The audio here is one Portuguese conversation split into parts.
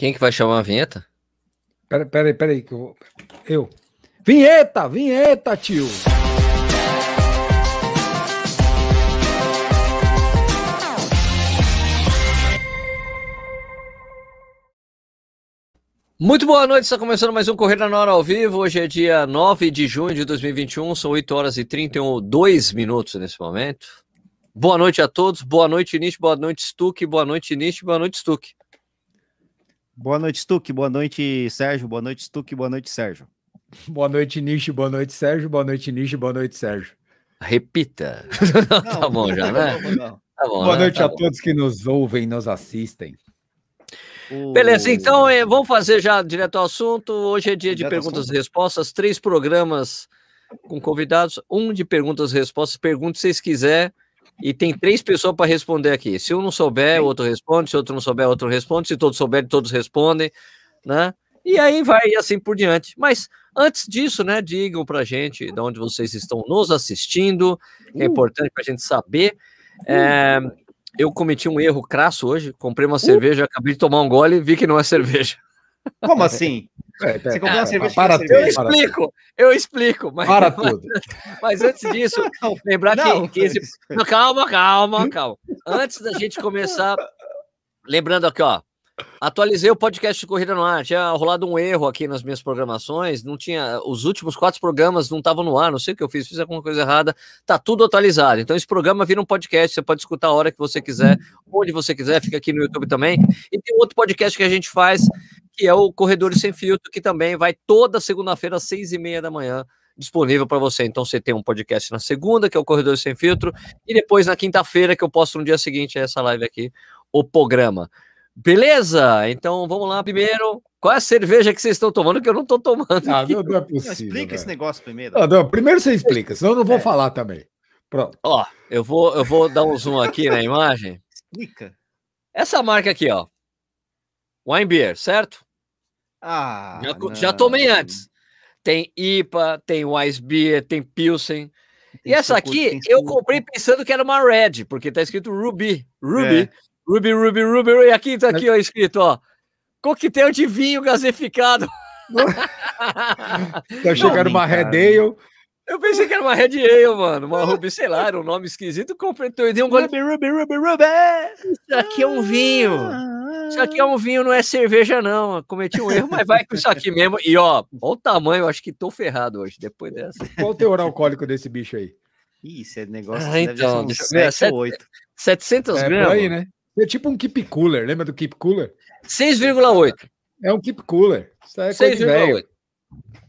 Quem que vai chamar a vinheta? Peraí, peraí, peraí. Que eu, vou... eu. Vinheta, vinheta, tio. Muito boa noite, está começando mais um Corrida na Hora ao vivo. Hoje é dia 9 de junho de 2021, são 8 horas e 32 minutos nesse momento. Boa noite a todos, boa noite, Nish, boa noite, Stuck, boa noite, Nish, boa noite, Stuck. Boa noite, Stuck, boa noite, Sérgio, boa noite, Stuck, boa noite, Sérgio. Boa noite, Nish, boa noite, Sérgio, boa noite, Nish, boa noite, Sérgio. Repita. Não, tá bom já, né? Não, não. Tá bom, boa né? noite tá a bom. todos que nos ouvem, nos assistem. Beleza, então é, vamos fazer já direto ao assunto. Hoje é dia de perguntas e respostas, três programas com convidados, um de perguntas e respostas. Pergunte se vocês quiserem. E tem três pessoas para responder aqui. Se um não souber, o outro responde. Se outro não souber, outro responde. Se todos souberem, todos respondem, né? E aí vai assim por diante. Mas antes disso, né, digam para gente de onde vocês estão nos assistindo, é uh. importante para a gente saber. É, eu cometi um erro crasso hoje. Comprei uma uh. cerveja, acabei de tomar um gole e vi que não é cerveja. Como assim? É, Você comprou uma cerveja? Para tudo, eu explico, eu explico. Mas, para tudo. Mas, antes disso, lembrar não, que, que esse... não, calma, calma, calma. Antes da gente começar, lembrando aqui, ó, Atualizei o podcast de Corrida no Ar. Tinha rolado um erro aqui nas minhas programações. Não tinha. Os últimos quatro programas não estavam no ar. Não sei o que eu fiz, fiz alguma coisa errada. Tá tudo atualizado. Então, esse programa vira um podcast. Você pode escutar a hora que você quiser, onde você quiser. Fica aqui no YouTube também. E tem outro podcast que a gente faz, que é o Corredores Sem Filtro, que também vai toda segunda-feira, às seis e meia da manhã disponível para você. Então você tem um podcast na segunda, que é o Corredor Sem Filtro, e depois na quinta-feira, que eu posto no dia seguinte, é essa live aqui, o programa. Beleza? Então vamos lá primeiro. Qual é a cerveja que vocês estão tomando que eu não estou tomando? Ah, não, não, é possível. Não, explica esse negócio primeiro. Não, não, primeiro você explica, senão eu não vou é. falar também. Pronto. Ó, eu vou, eu vou dar um zoom aqui na imagem. Explica. Essa marca aqui, ó. Wine Beer, certo? Ah. Já, já tomei antes. Tem IPA, tem Wise Beer, tem Pilsen. Tem e essa aqui eu comprei pensando que era uma Red, porque tá escrito Ruby. Ruby. É. Ruby, Ruby, Ruby, e aqui tá aqui, ó, escrito, ó. Coquetel de vinho gaseificado. tá chegando uma Red Ale. Eu pensei que era uma Red Ale, mano. Uma Ruby, sei lá, era um nome esquisito. Comprei, eu dei um gole. Ruby, Ruby, Ruby, Ruby. Isso aqui é um vinho. Isso aqui é um vinho, não é cerveja, não. Cometi um erro, mas vai com isso aqui mesmo. E ó, olha o tamanho, eu acho que tô ferrado hoje, depois dessa. Qual o teor alcoólico desse bicho aí? Ih, esse negócio ah, então, deve ser uns 7 ou 8. 700 é, gramas. aí, né? É tipo um keep cooler, lembra do keep cooler? 6,8. É um keep cooler. Isso é 6,8.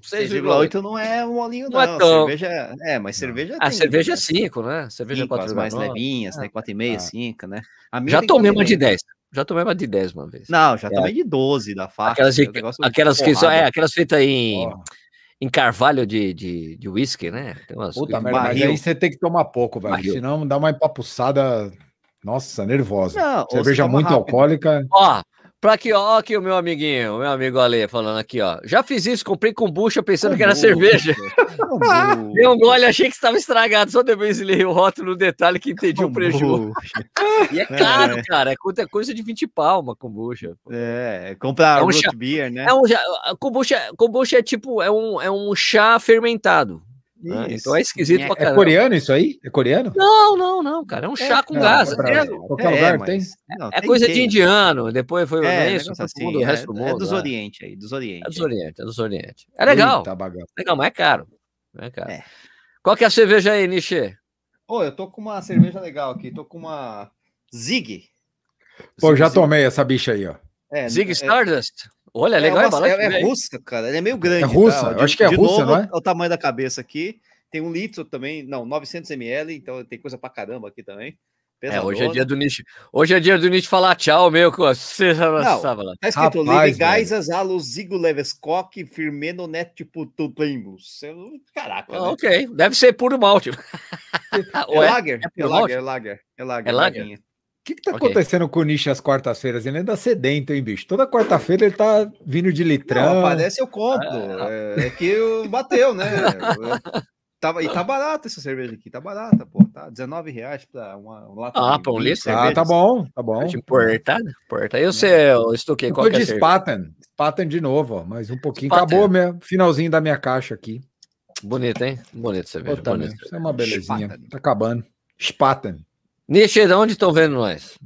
6,8 não é um molinho, não. não. É tão... Cerveja, é, mas cerveja. A cerveja é 5, né? Cerveja 5, as mais levinhas, né? 4,5, ah. 5, né? Já tomei uma de 10. Já tomei uma de 10 uma vez. Não, já é. tomei de 12 da faixa. Aquelas, de, aquelas, que, é, aquelas feitas em. Em carvalho de, de, de whisky, né? Tem umas Puta merda, mas aí você tem que tomar pouco, velho. Senão dá uma empapuçada nossa, nervosa. Não, Cerveja muito rápido. alcoólica. Ó, pra aqui, ó, aqui o meu amiguinho, o meu amigo Ale falando aqui, ó. Já fiz isso, comprei kombucha pensando que era cerveja. Dei um gole, achei que estava estragado. Só depois li o rótulo no detalhe que entendi o prejuízo. e é caro, é. cara. É coisa de 20 pau uma kombucha. É, comprar é um chá, beer, né? É um, kombucha, kombucha é tipo, é um, é um chá fermentado. Ah, então é esquisito é, pra é caramba. É coreano isso aí? É coreano? Não, não, não, cara. É um chá é, com não, gás. É, qualquer lugar mas, tem? Não, é tem coisa de indiano. Depois foi é, isso, assim, mundo, o resto do mundo. É dos Oriente aí, dos Oriente. É dos Oriente, é dos Oriente. É legal. Eita, legal, mas é caro. É caro. Qual que é a cerveja aí, Nishi? Ô, eu tô com uma cerveja legal aqui. Tô com uma Zig. Pô, já tomei essa bicha aí, ó. Zig Stardust? Olha, é, legal, uma, é, é, russa, cara. Ele é meio grande. É russa, tá? eu acho que é russa, não é? O tamanho da cabeça aqui. Tem um litro também, não, 900 ml, então tem coisa pra caramba aqui também. É, hoje é dia do Nietzsche. Hoje é dia do Nietzsche falar tchau, meu. Você não, tá escrito Levigaisas aluzigo levescoque firmeno net tipo tutembus. Caraca. Ah, né? Ok, deve ser puro malte. É, é lager, é, é lager, é lager, é lager. É lager. O que, que tá okay. acontecendo com o Nish às quartas-feiras? Ele ainda é sedento, hein, bicho? Toda quarta-feira ele tá vindo de litrão. Não, aparece eu compro. Ah, é, é, que bateu, né? Tá, e tá barata essa cerveja aqui, tá barata, pô. Tá 19 reais pra uma, uma lata Ah, pra um litro? Ah, tá bom, tá bom. Importada? Importa. Eu sei, eu estoquei qual de Spaten. Spaten de novo, ó. Mais um pouquinho. Spaten. Acabou meu finalzinho da minha caixa aqui. Bonito, hein? Bonito você vê. Bonito. Isso é uma belezinha. Spaten. Tá acabando. Spaten. Nietzsche, de onde estão vendo nós?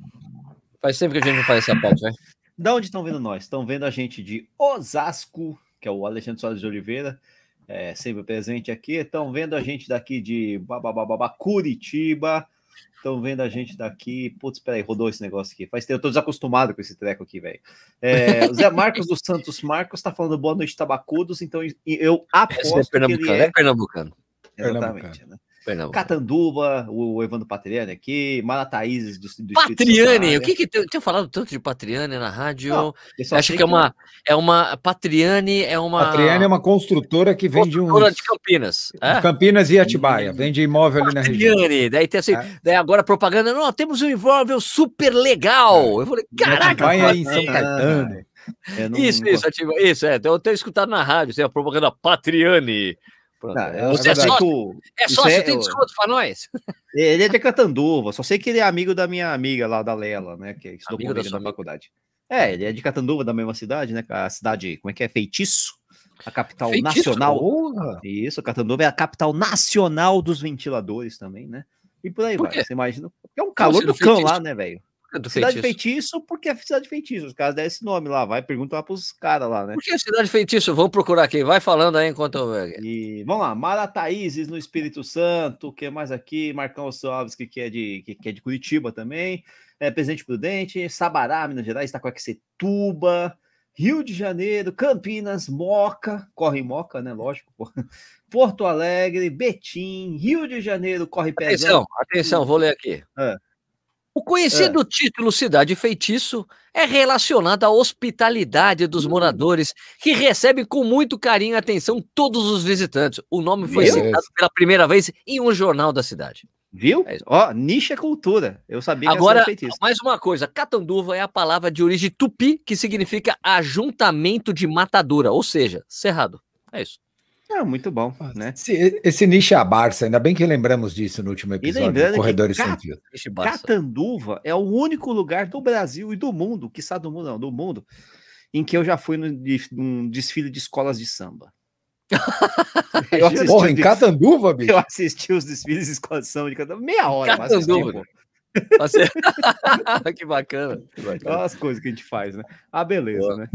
Faz tempo que a gente não faz essa parte, né? Da onde estão vendo nós? Estão vendo a gente de Osasco, que é o Alexandre Soares de Oliveira, é, sempre presente aqui. Estão vendo a gente daqui de babababa, Curitiba. Estão vendo a gente daqui. Putz, peraí, rodou esse negócio aqui. Faz tempo, eu tô desacostumado com esse treco aqui, velho. É, Zé Marcos dos Santos Marcos está falando boa noite, tabacudos. Então eu aposto. Esse é pernambucano, que ele é... é pernambucano. Exatamente, pernambucano. né? Pernambuco. Catanduva, o Evandro Patriani aqui, Marataízes do, do Patriani, o que que tem, tenho falado tanto de Patriani na rádio? Não, Acho que é uma é uma Patriani é uma Patriani é uma construtora que vende um de Campinas, é? Campinas e Atibaia, vende imóvel ali na região. Patriani, daí tem assim, é. daí agora propaganda, não, temos um imóvel super legal. É. Eu falei, caraca, Atibaia em São Caetano. Isso, não... isso, isso, é. Eu tenho escutado na rádio, assim, a propaganda Patriani. Pronto. Não, é, você é sócio? É sócio, é, tem desconto para nós? Ele é de Catanduva, só sei que ele é amigo da minha amiga lá, da Lela, né? Que estudou comigo na faculdade. É, ele é de Catanduva, da mesma cidade, né? A cidade, como é que é? Feitiço? A capital Feitiço? nacional. Porra. Isso, Catanduva é a capital nacional dos ventiladores também, né? E por aí por vai. Você imagina. É um calor do cão lá, né, velho? Do cidade feitiço. feitiço, porque é cidade feitiço. Os caras deram esse nome lá, vai perguntar pros caras lá, né? Por que é cidade feitiço? Vamos procurar aqui, vai falando aí enquanto. E vamos lá, Marataízes no Espírito Santo, o que mais aqui? Marcão Alves, que, é de, que, que é de Curitiba também. É, Presidente Prudente, Sabará, Minas Gerais, Itacoaxetuba, Rio de Janeiro, Campinas, Moca, corre Moca, né? Lógico. Porto Alegre, Betim, Rio de Janeiro, corre Pezão. Atenção, atenção, vou ler aqui. É. O conhecido é. título Cidade Feitiço é relacionado à hospitalidade dos moradores, que recebem com muito carinho e atenção todos os visitantes. O nome foi Viu? citado pela primeira vez em um jornal da cidade. Viu? É Ó, nicha é cultura. Eu sabia que Agora, mais uma coisa: Catanduva é a palavra de origem tupi que significa ajuntamento de matadura, ou seja, cerrado. É isso. É, muito bom, né? Esse, esse nicho é a Barça, ainda bem que lembramos disso no último episódio do Corredores Cat, Sem Catanduva é o único lugar do Brasil e do mundo, que sabe do mundo, não, do mundo, em que eu já fui num desfile de escolas de samba. eu Porra, em Catanduva, bicho? Eu assisti os desfiles de escolas de samba de Catanduva, meia hora. Catanduva. que bacana. Que bacana. Olha as coisas que a gente faz, né? Ah, beleza, Boa. né?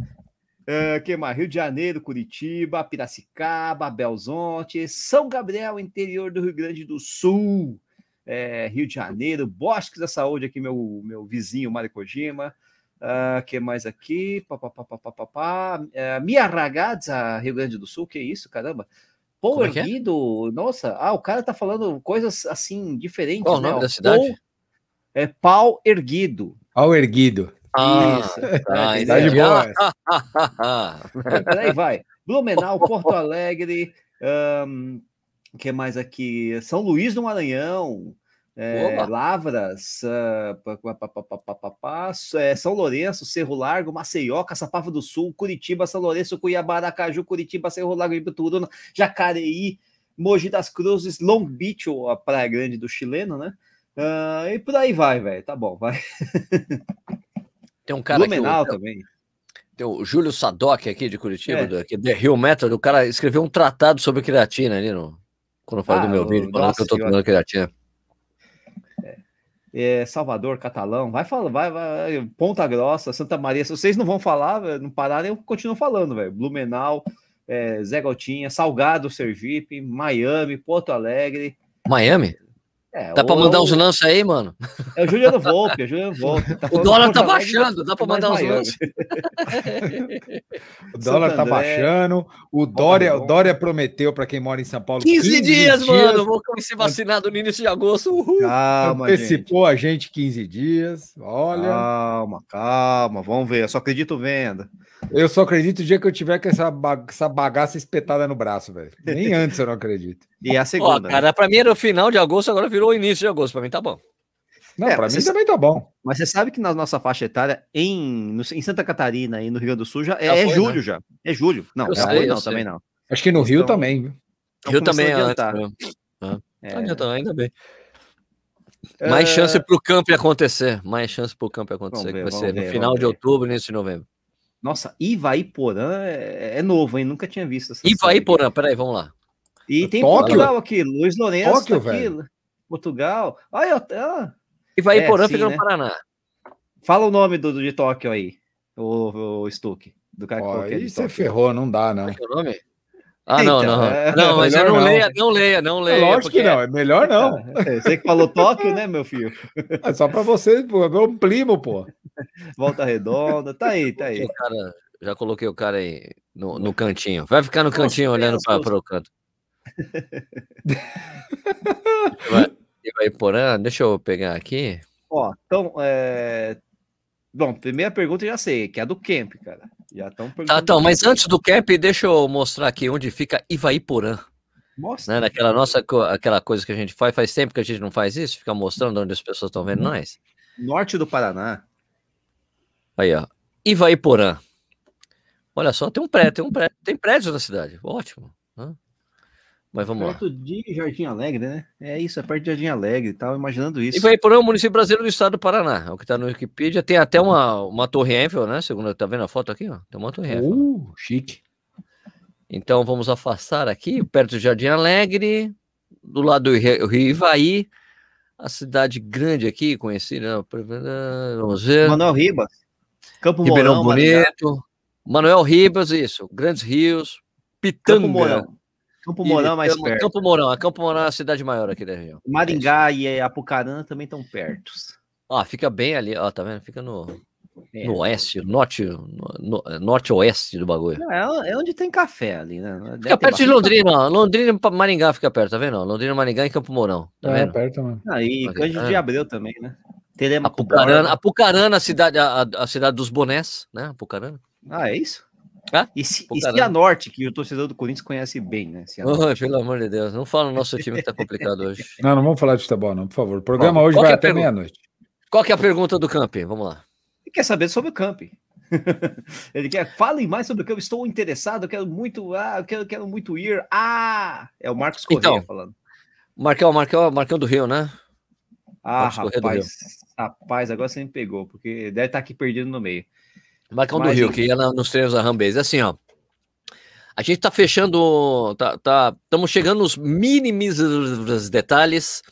Uh, que mais? Rio de Janeiro, Curitiba, Piracicaba, Belzonte, São Gabriel, interior do Rio Grande do Sul, é, Rio de Janeiro, Bosques da Saúde, aqui meu, meu vizinho, Mário Kojima. Uh, que mais aqui? Pá, pá, pá, pá, pá, pá, pá. Uh, Mia Ragazza, Rio Grande do Sul, que isso, caramba. Paul é, é erguido, é? nossa, ah, o cara tá falando coisas assim diferentes. Qual né? o nome da cidade? Paul, é pau erguido. Pau erguido. Ah, Isso. Tá de boa. Aí vai. Blumenau, Porto Alegre, um, que mais aqui? São Luís do Maranhão, é, Lavras, uh, é, São Lourenço, Cerro Largo, Maceió, Caçapava do Sul, Curitiba, São Lourenço, Cuiabá, Aracaju, Curitiba, Cerro Largo, Ibituruna, Jacareí, Mogi das Cruzes, Long Beach, ou a Praia Grande do chileno, né? Uh, e por aí vai, velho. Tá bom, vai. Tem um cara Blumenau aqui, o, também. Tem o Júlio Sadoc aqui de Curitiba, é. do, The Rio Method, o cara escreveu um tratado sobre creatina ali no, quando eu falei ah, do meu vídeo, falando que eu tô tomando creatina. É. é, Salvador, Catalão, vai falar, vai, vai, Ponta Grossa, Santa Maria. Se vocês não vão falar, não pararem, eu continuo falando, velho. Blumenau, é, Zé Gotinha, Salgado, Sergipe, Miami, Porto Alegre. Miami? É, dá o... pra mandar uns lances aí, mano? É o Juliano Volpe, é o Juliano Volpe. Tá o dólar tá baixando, dá pra mandar uns lances. o dólar tá baixando. O Dória, o Dória prometeu para quem mora em São Paulo 15, 15 dias, dias, mano. Vou ser vacinado no início de agosto. Uhul. Calma, Antecipou gente. a gente 15 dias. Olha. Calma, calma. Vamos ver. Eu só acredito venda. Eu só acredito o dia que eu tiver com essa, essa bagaça espetada no braço, velho. Nem antes eu não acredito. E a segunda. Ó, né? cara, pra mim era o final de agosto, agora virou o início de agosto. Pra mim tá bom. Não, é, pra mim também tá bom. Mas você sabe que na nossa faixa etária, em, no, em Santa Catarina e no Rio Grande do Sul, já, é, já é, foi, julho né? já. É julho. Não, é sei, não, também não. Acho que no Rio também, viu? Eu também adiantar. Antes, né? é. Ainda bem. Mais é... chance para o campo acontecer. Mais chance para o campo acontecer. Ver, que vai ser ver, no final de outubro, início de novembro. Nossa, Ivaiporã é, é novo, hein? Nunca tinha visto essa Ivaiporã, peraí, vamos lá. E tem Tóquio? Portugal aqui, Luiz Lourenço Tóquio, tá aqui, velho. Portugal. Olha, ah. Ivaiporã é, fica no né? Paraná. Fala o nome do, do de Tóquio aí, o, o Stuck. Do cara oh, que aí você ferrou, não dá, não. Qual é o nome? Ah, então, não, não. É... Não, mas eu não, não, leia, não leia, não leia. É lógico porque... que não, é melhor não. É, você que falou Tóquio, né, meu filho? É só para você, pô, é meu primo, pô. Volta redonda, tá aí, tá aí. Cara, já coloquei o cara aí no, no cantinho. Vai ficar no cantinho Nossa, olhando para o canto. vai, vai porã, deixa eu pegar aqui. Ó, então, é... bom, primeira pergunta eu já sei, que é a do Camp, cara. Já estão Tá, então, mas antes do Camp, deixa eu mostrar aqui onde fica Ivaiporã. Mostra. Né? Naquela nossa, aquela coisa que a gente faz, faz tempo que a gente não faz isso, fica mostrando onde as pessoas estão vendo nós. Norte do Paraná. Aí, ó. Ivaiporã. Olha só, tem um prédio, tem um prédio, tem prédios na cidade. Ótimo. Né? Mas vamos perto lá. Perto de Jardim Alegre, né? É isso, é perto de Jardim Alegre, tava imaginando isso. E vai por um município brasileiro do estado do Paraná, é o que tá no Wikipedia. Tem até uma, uma torre Eiffel, né? Segundo, tá vendo a foto aqui, ó? Tem uma torre Eiffel. Uh, chique. Então vamos afastar aqui, perto de Jardim Alegre, do lado do Rio Ivaí, a cidade grande aqui, conhecida, vamos ver. Manuel Ribas. Campo Ribeirão Mourão, Bonito. Manuel Ribas, isso. Grandes Rios. Pitanga. Campo Mourão. É mais Campo, perto. Campo Mourão, a Campo Mourão é a cidade maior aqui da região. Maringá é e Apucarana também estão perto. Ó, fica bem ali, ó, tá vendo? Fica no, é. no oeste, norte, no, norte-oeste do bagulho. É, é, onde tem café ali, né? Deve fica perto de Londrina, ó. Londrina e Maringá fica perto, tá vendo? Londrina, Maringá e Campo Mourão, tá é, vendo? perto, mano. Ah, e Cândido de Abreu também, né? Teremos Apucarana, Apucarana, a cidade, a, a cidade dos bonés, né? Apucarana. Ah, é isso? Ah, e, se, e Cianorte, que o torcedor do Corinthians conhece bem, né? Oh, pelo amor de Deus, não fala no nosso time que tá complicado hoje. Não, não vamos falar de futebol, não, por favor. O programa Bom, hoje vai é até meia-noite. Qual que é a pergunta do Camp? Vamos lá. Ele quer saber sobre o Camp. Ele quer, falem mais sobre o Camp. Estou interessado, eu quero muito, ah, eu quero, quero muito ir. Ah, é o Marcos Correia então, falando. Marcão, Marcão, Marcão do Rio, né? Ah, rapaz, rapaz, agora você me pegou, porque deve estar aqui perdido no meio. Marcão do Rio, que ia nos treinos da Rambase. Assim, ó. A gente tá fechando. Tá, tá, estamos chegando nos mínimos detalhes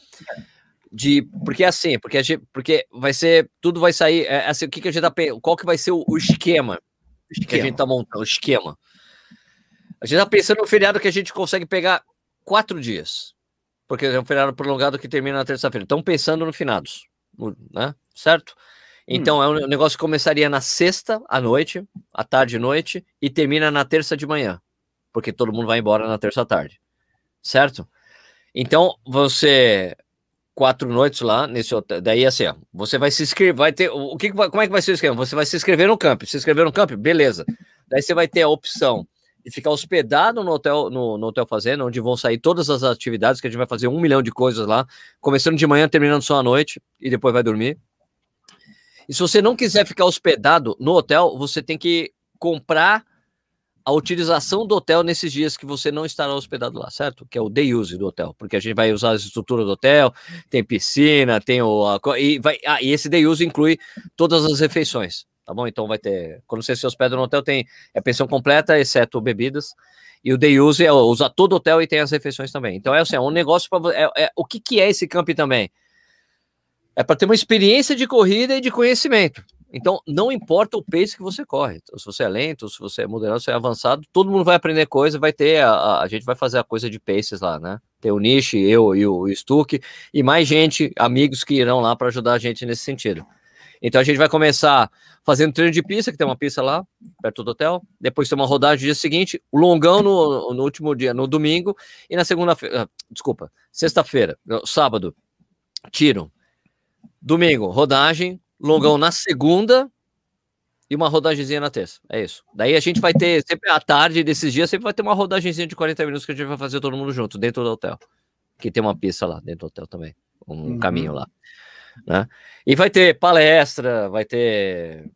de. Porque é assim, porque, gente, porque vai ser. Tudo vai sair. É, assim, o que, que a gente tá. Qual que vai ser o, o esquema, esquema que a gente tá montando? O esquema. A gente tá pensando no feriado que a gente consegue pegar quatro dias. Porque é um feriado prolongado que termina na terça-feira. Estamos pensando no finados, né? Certo? Então, hum. é um negócio que começaria na sexta à noite, à tarde e noite, e termina na terça de manhã, porque todo mundo vai embora na terça à tarde, certo? Então, você quatro noites lá nesse hotel. Daí assim, ó, você vai se inscrever, vai ter o que como é que vai ser o esquema? Você vai se inscrever no camp, se inscrever no camp, beleza. Daí você vai ter a opção de ficar hospedado no hotel no, no hotel fazenda, onde vão sair todas as atividades que a gente vai fazer um milhão de coisas lá, começando de manhã, terminando só à noite e depois vai dormir. E se você não quiser ficar hospedado no hotel, você tem que comprar a utilização do hotel nesses dias que você não estará hospedado lá, certo? Que é o day use do hotel, porque a gente vai usar a estrutura do hotel, tem piscina, tem o. A, e, vai, ah, e esse day use inclui todas as refeições, tá bom? Então vai ter. Quando você se hospeda no hotel, tem é pensão completa, exceto bebidas. E o day use é usar todo o hotel e tem as refeições também. Então é assim, é um negócio para. É, é, o que, que é esse camping também? É para ter uma experiência de corrida e de conhecimento. Então, não importa o pace que você corre. Então, se você é lento, se você é moderado, se você é avançado, todo mundo vai aprender coisa, vai ter, a, a, gente vai fazer a coisa de paces lá, né? Tem o Nish, eu e o, Stuck, e mais gente, amigos que irão lá para ajudar a gente nesse sentido. Então, a gente vai começar fazendo treino de pista, que tem uma pista lá, perto do hotel. Depois tem uma rodagem no dia seguinte, longão no, no último dia, no domingo, e na segunda-feira, ah, desculpa, sexta-feira, sábado, tiro Domingo, rodagem, longão na segunda e uma rodagemzinha na terça. É isso. Daí a gente vai ter, sempre à tarde desses dias, sempre vai ter uma rodagemzinha de 40 minutos que a gente vai fazer todo mundo junto, dentro do hotel. Que tem uma pista lá, dentro do hotel também. Um uhum. caminho lá. Né? E vai ter palestra, vai ter.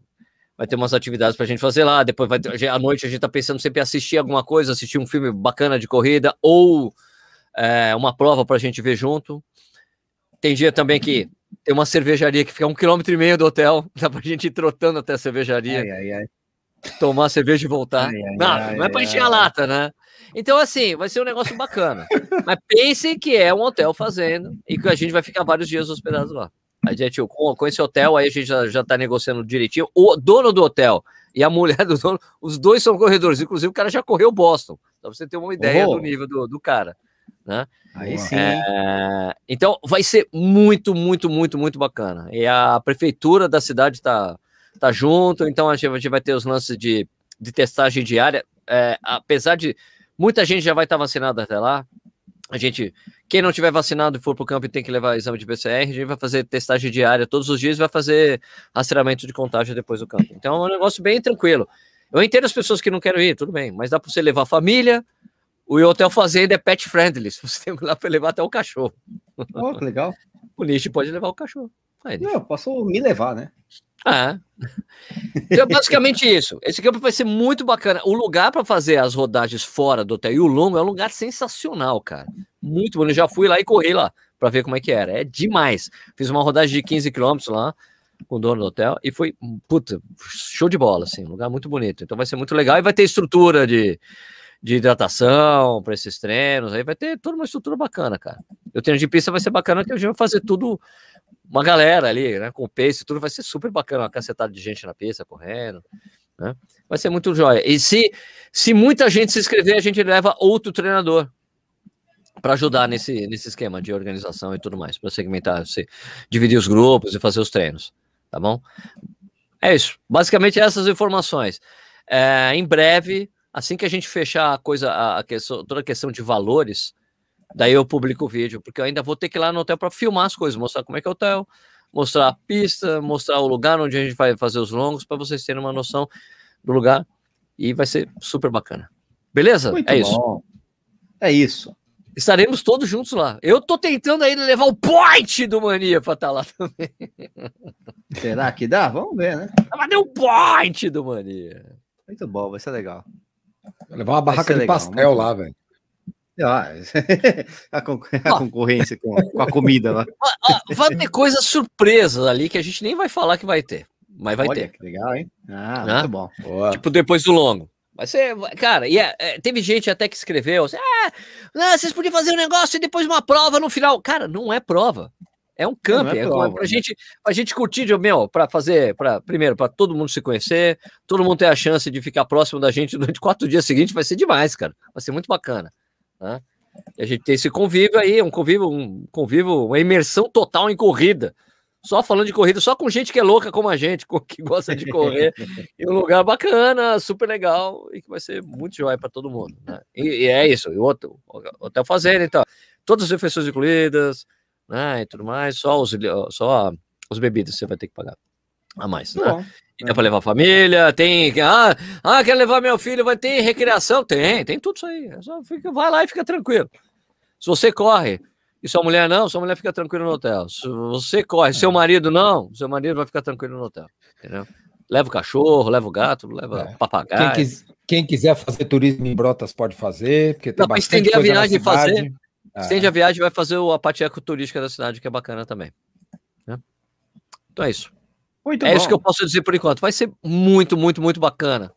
vai ter umas atividades para a gente fazer lá. Depois vai ter, à noite a gente está pensando sempre em assistir alguma coisa, assistir um filme bacana de corrida ou é, uma prova para a gente ver junto. Tem dia também que tem uma cervejaria que fica um quilômetro e meio do hotel, dá para a gente ir trotando até a cervejaria. Ai, ai, ai. Tomar cerveja e voltar. não, não é para encher a lata, né? Então, assim, vai ser um negócio bacana. Mas pensem que é um hotel fazendo e que a gente vai ficar vários dias hospedados lá. A gente, com, com esse hotel, aí a gente já, já tá negociando direitinho. O dono do hotel e a mulher do dono, os dois são corredores. Inclusive, o cara já correu Boston. Pra você ter uma ideia oh. do nível do, do cara. Né? Aí sim. É, então, vai ser muito, muito, muito, muito bacana. E a prefeitura da cidade tá, tá junto. Então, a gente, a gente vai ter os lances de, de testagem diária. É, apesar de muita gente já vai estar tá vacinada até lá. A gente, quem não tiver vacinado e for para o campo e tem que levar exame de PCR, a gente vai fazer testagem diária todos os dias e vai fazer rastreamento de contágio depois do campo. Então é um negócio bem tranquilo. Eu entendo as pessoas que não querem ir, tudo bem, mas dá para você levar a família. O Hotel Fazenda é pet friendly, você tem lá para levar até o cachorro. Oh, que legal. o Nish pode levar o cachorro. Aí, não, eu posso me levar, né? Ah. Então é basicamente isso. Esse campo vai ser muito bacana. O lugar para fazer as rodagens fora do hotel e o longo é um lugar sensacional, cara. Muito bom. Eu já fui lá e corri lá para ver como é que era. É demais. Fiz uma rodagem de 15 quilômetros lá com o dono do hotel e foi, puta, show de bola, assim. Um lugar muito bonito. Então vai ser muito legal e vai ter estrutura de, de hidratação para esses treinos. Aí vai ter toda uma estrutura bacana, cara. O treino de pista vai ser bacana que a gente vai fazer tudo uma galera ali, né? Com pace, tudo vai ser super bacana, uma cacetada de gente na pista correndo, né? Vai ser muito jóia. E se, se muita gente se inscrever, a gente leva outro treinador para ajudar nesse, nesse esquema de organização e tudo mais, para segmentar, se, dividir os grupos e fazer os treinos, tá bom? É isso. Basicamente essas informações. É, em breve, assim que a gente fechar a coisa, a questão, toda a questão de valores, Daí eu publico o vídeo, porque eu ainda vou ter que ir lá no hotel para filmar as coisas, mostrar como é que é o hotel, mostrar a pista, mostrar o lugar onde a gente vai fazer os longos, para vocês terem uma noção do lugar. E vai ser super bacana. Beleza? Muito é bom. isso. É isso. Estaremos todos juntos lá. Eu tô tentando ainda levar o point do Mania para estar tá lá também. Será que dá? Vamos ver, né? Mas deu um point do Mania. Muito bom, vai ser legal. Vou levar uma barraca de legal, pastel lá, velho. Ah, a, a concorrência com, com, a comida lá. Vai ter coisas surpresas ali que a gente nem vai falar que vai ter. Mas vai Olha, ter. Que legal, hein? Ah, né? muito bom. Boa. Tipo, depois do longo. Vai ser, cara, e é, é, teve gente até que escreveu assim: ah, vocês podiam fazer um negócio e depois uma prova no final. Cara, não é prova. É um camping, é, é prova, pra, né? gente, pra gente curtir, meu, pra fazer, pra, primeiro, para todo mundo se conhecer, todo mundo ter a chance de ficar próximo da gente durante quatro dias seguintes, vai ser demais, cara. Vai ser muito bacana. Né? E a gente tem esse convívio aí, um convívio, um convívio, uma imersão total em corrida. Só falando de corrida, só com gente que é louca como a gente, que gosta de correr. em um lugar bacana, super legal e que vai ser muito jóia para todo mundo. Né? E, e, é isso. E outro, hotel fazendo, então. Todas as refeições incluídas, né? E tudo mais, só os, só os bebidas você vai ter que pagar a mais. Né? E dá para levar a família, tem. Ah, ah, quer levar meu filho, vai ter recreação? Tem, tem tudo isso aí. É só fica, vai lá e fica tranquilo. Se você corre e sua mulher não, sua mulher fica tranquila no hotel. Se você corre, seu é. marido não, seu marido vai ficar tranquilo no hotel. Entendeu? Leva o cachorro, leva o gato, leva é. o papagaio. Quem, quis, quem, quiser fazer turismo em Brotas pode fazer, porque tem não, estender a viagem e fazer. Ah. Estende a viagem vai fazer a parte ecoturística da cidade, que é bacana também. Né? Então é isso. Muito é bom. isso que eu posso dizer por enquanto. Vai ser muito, muito, muito bacana.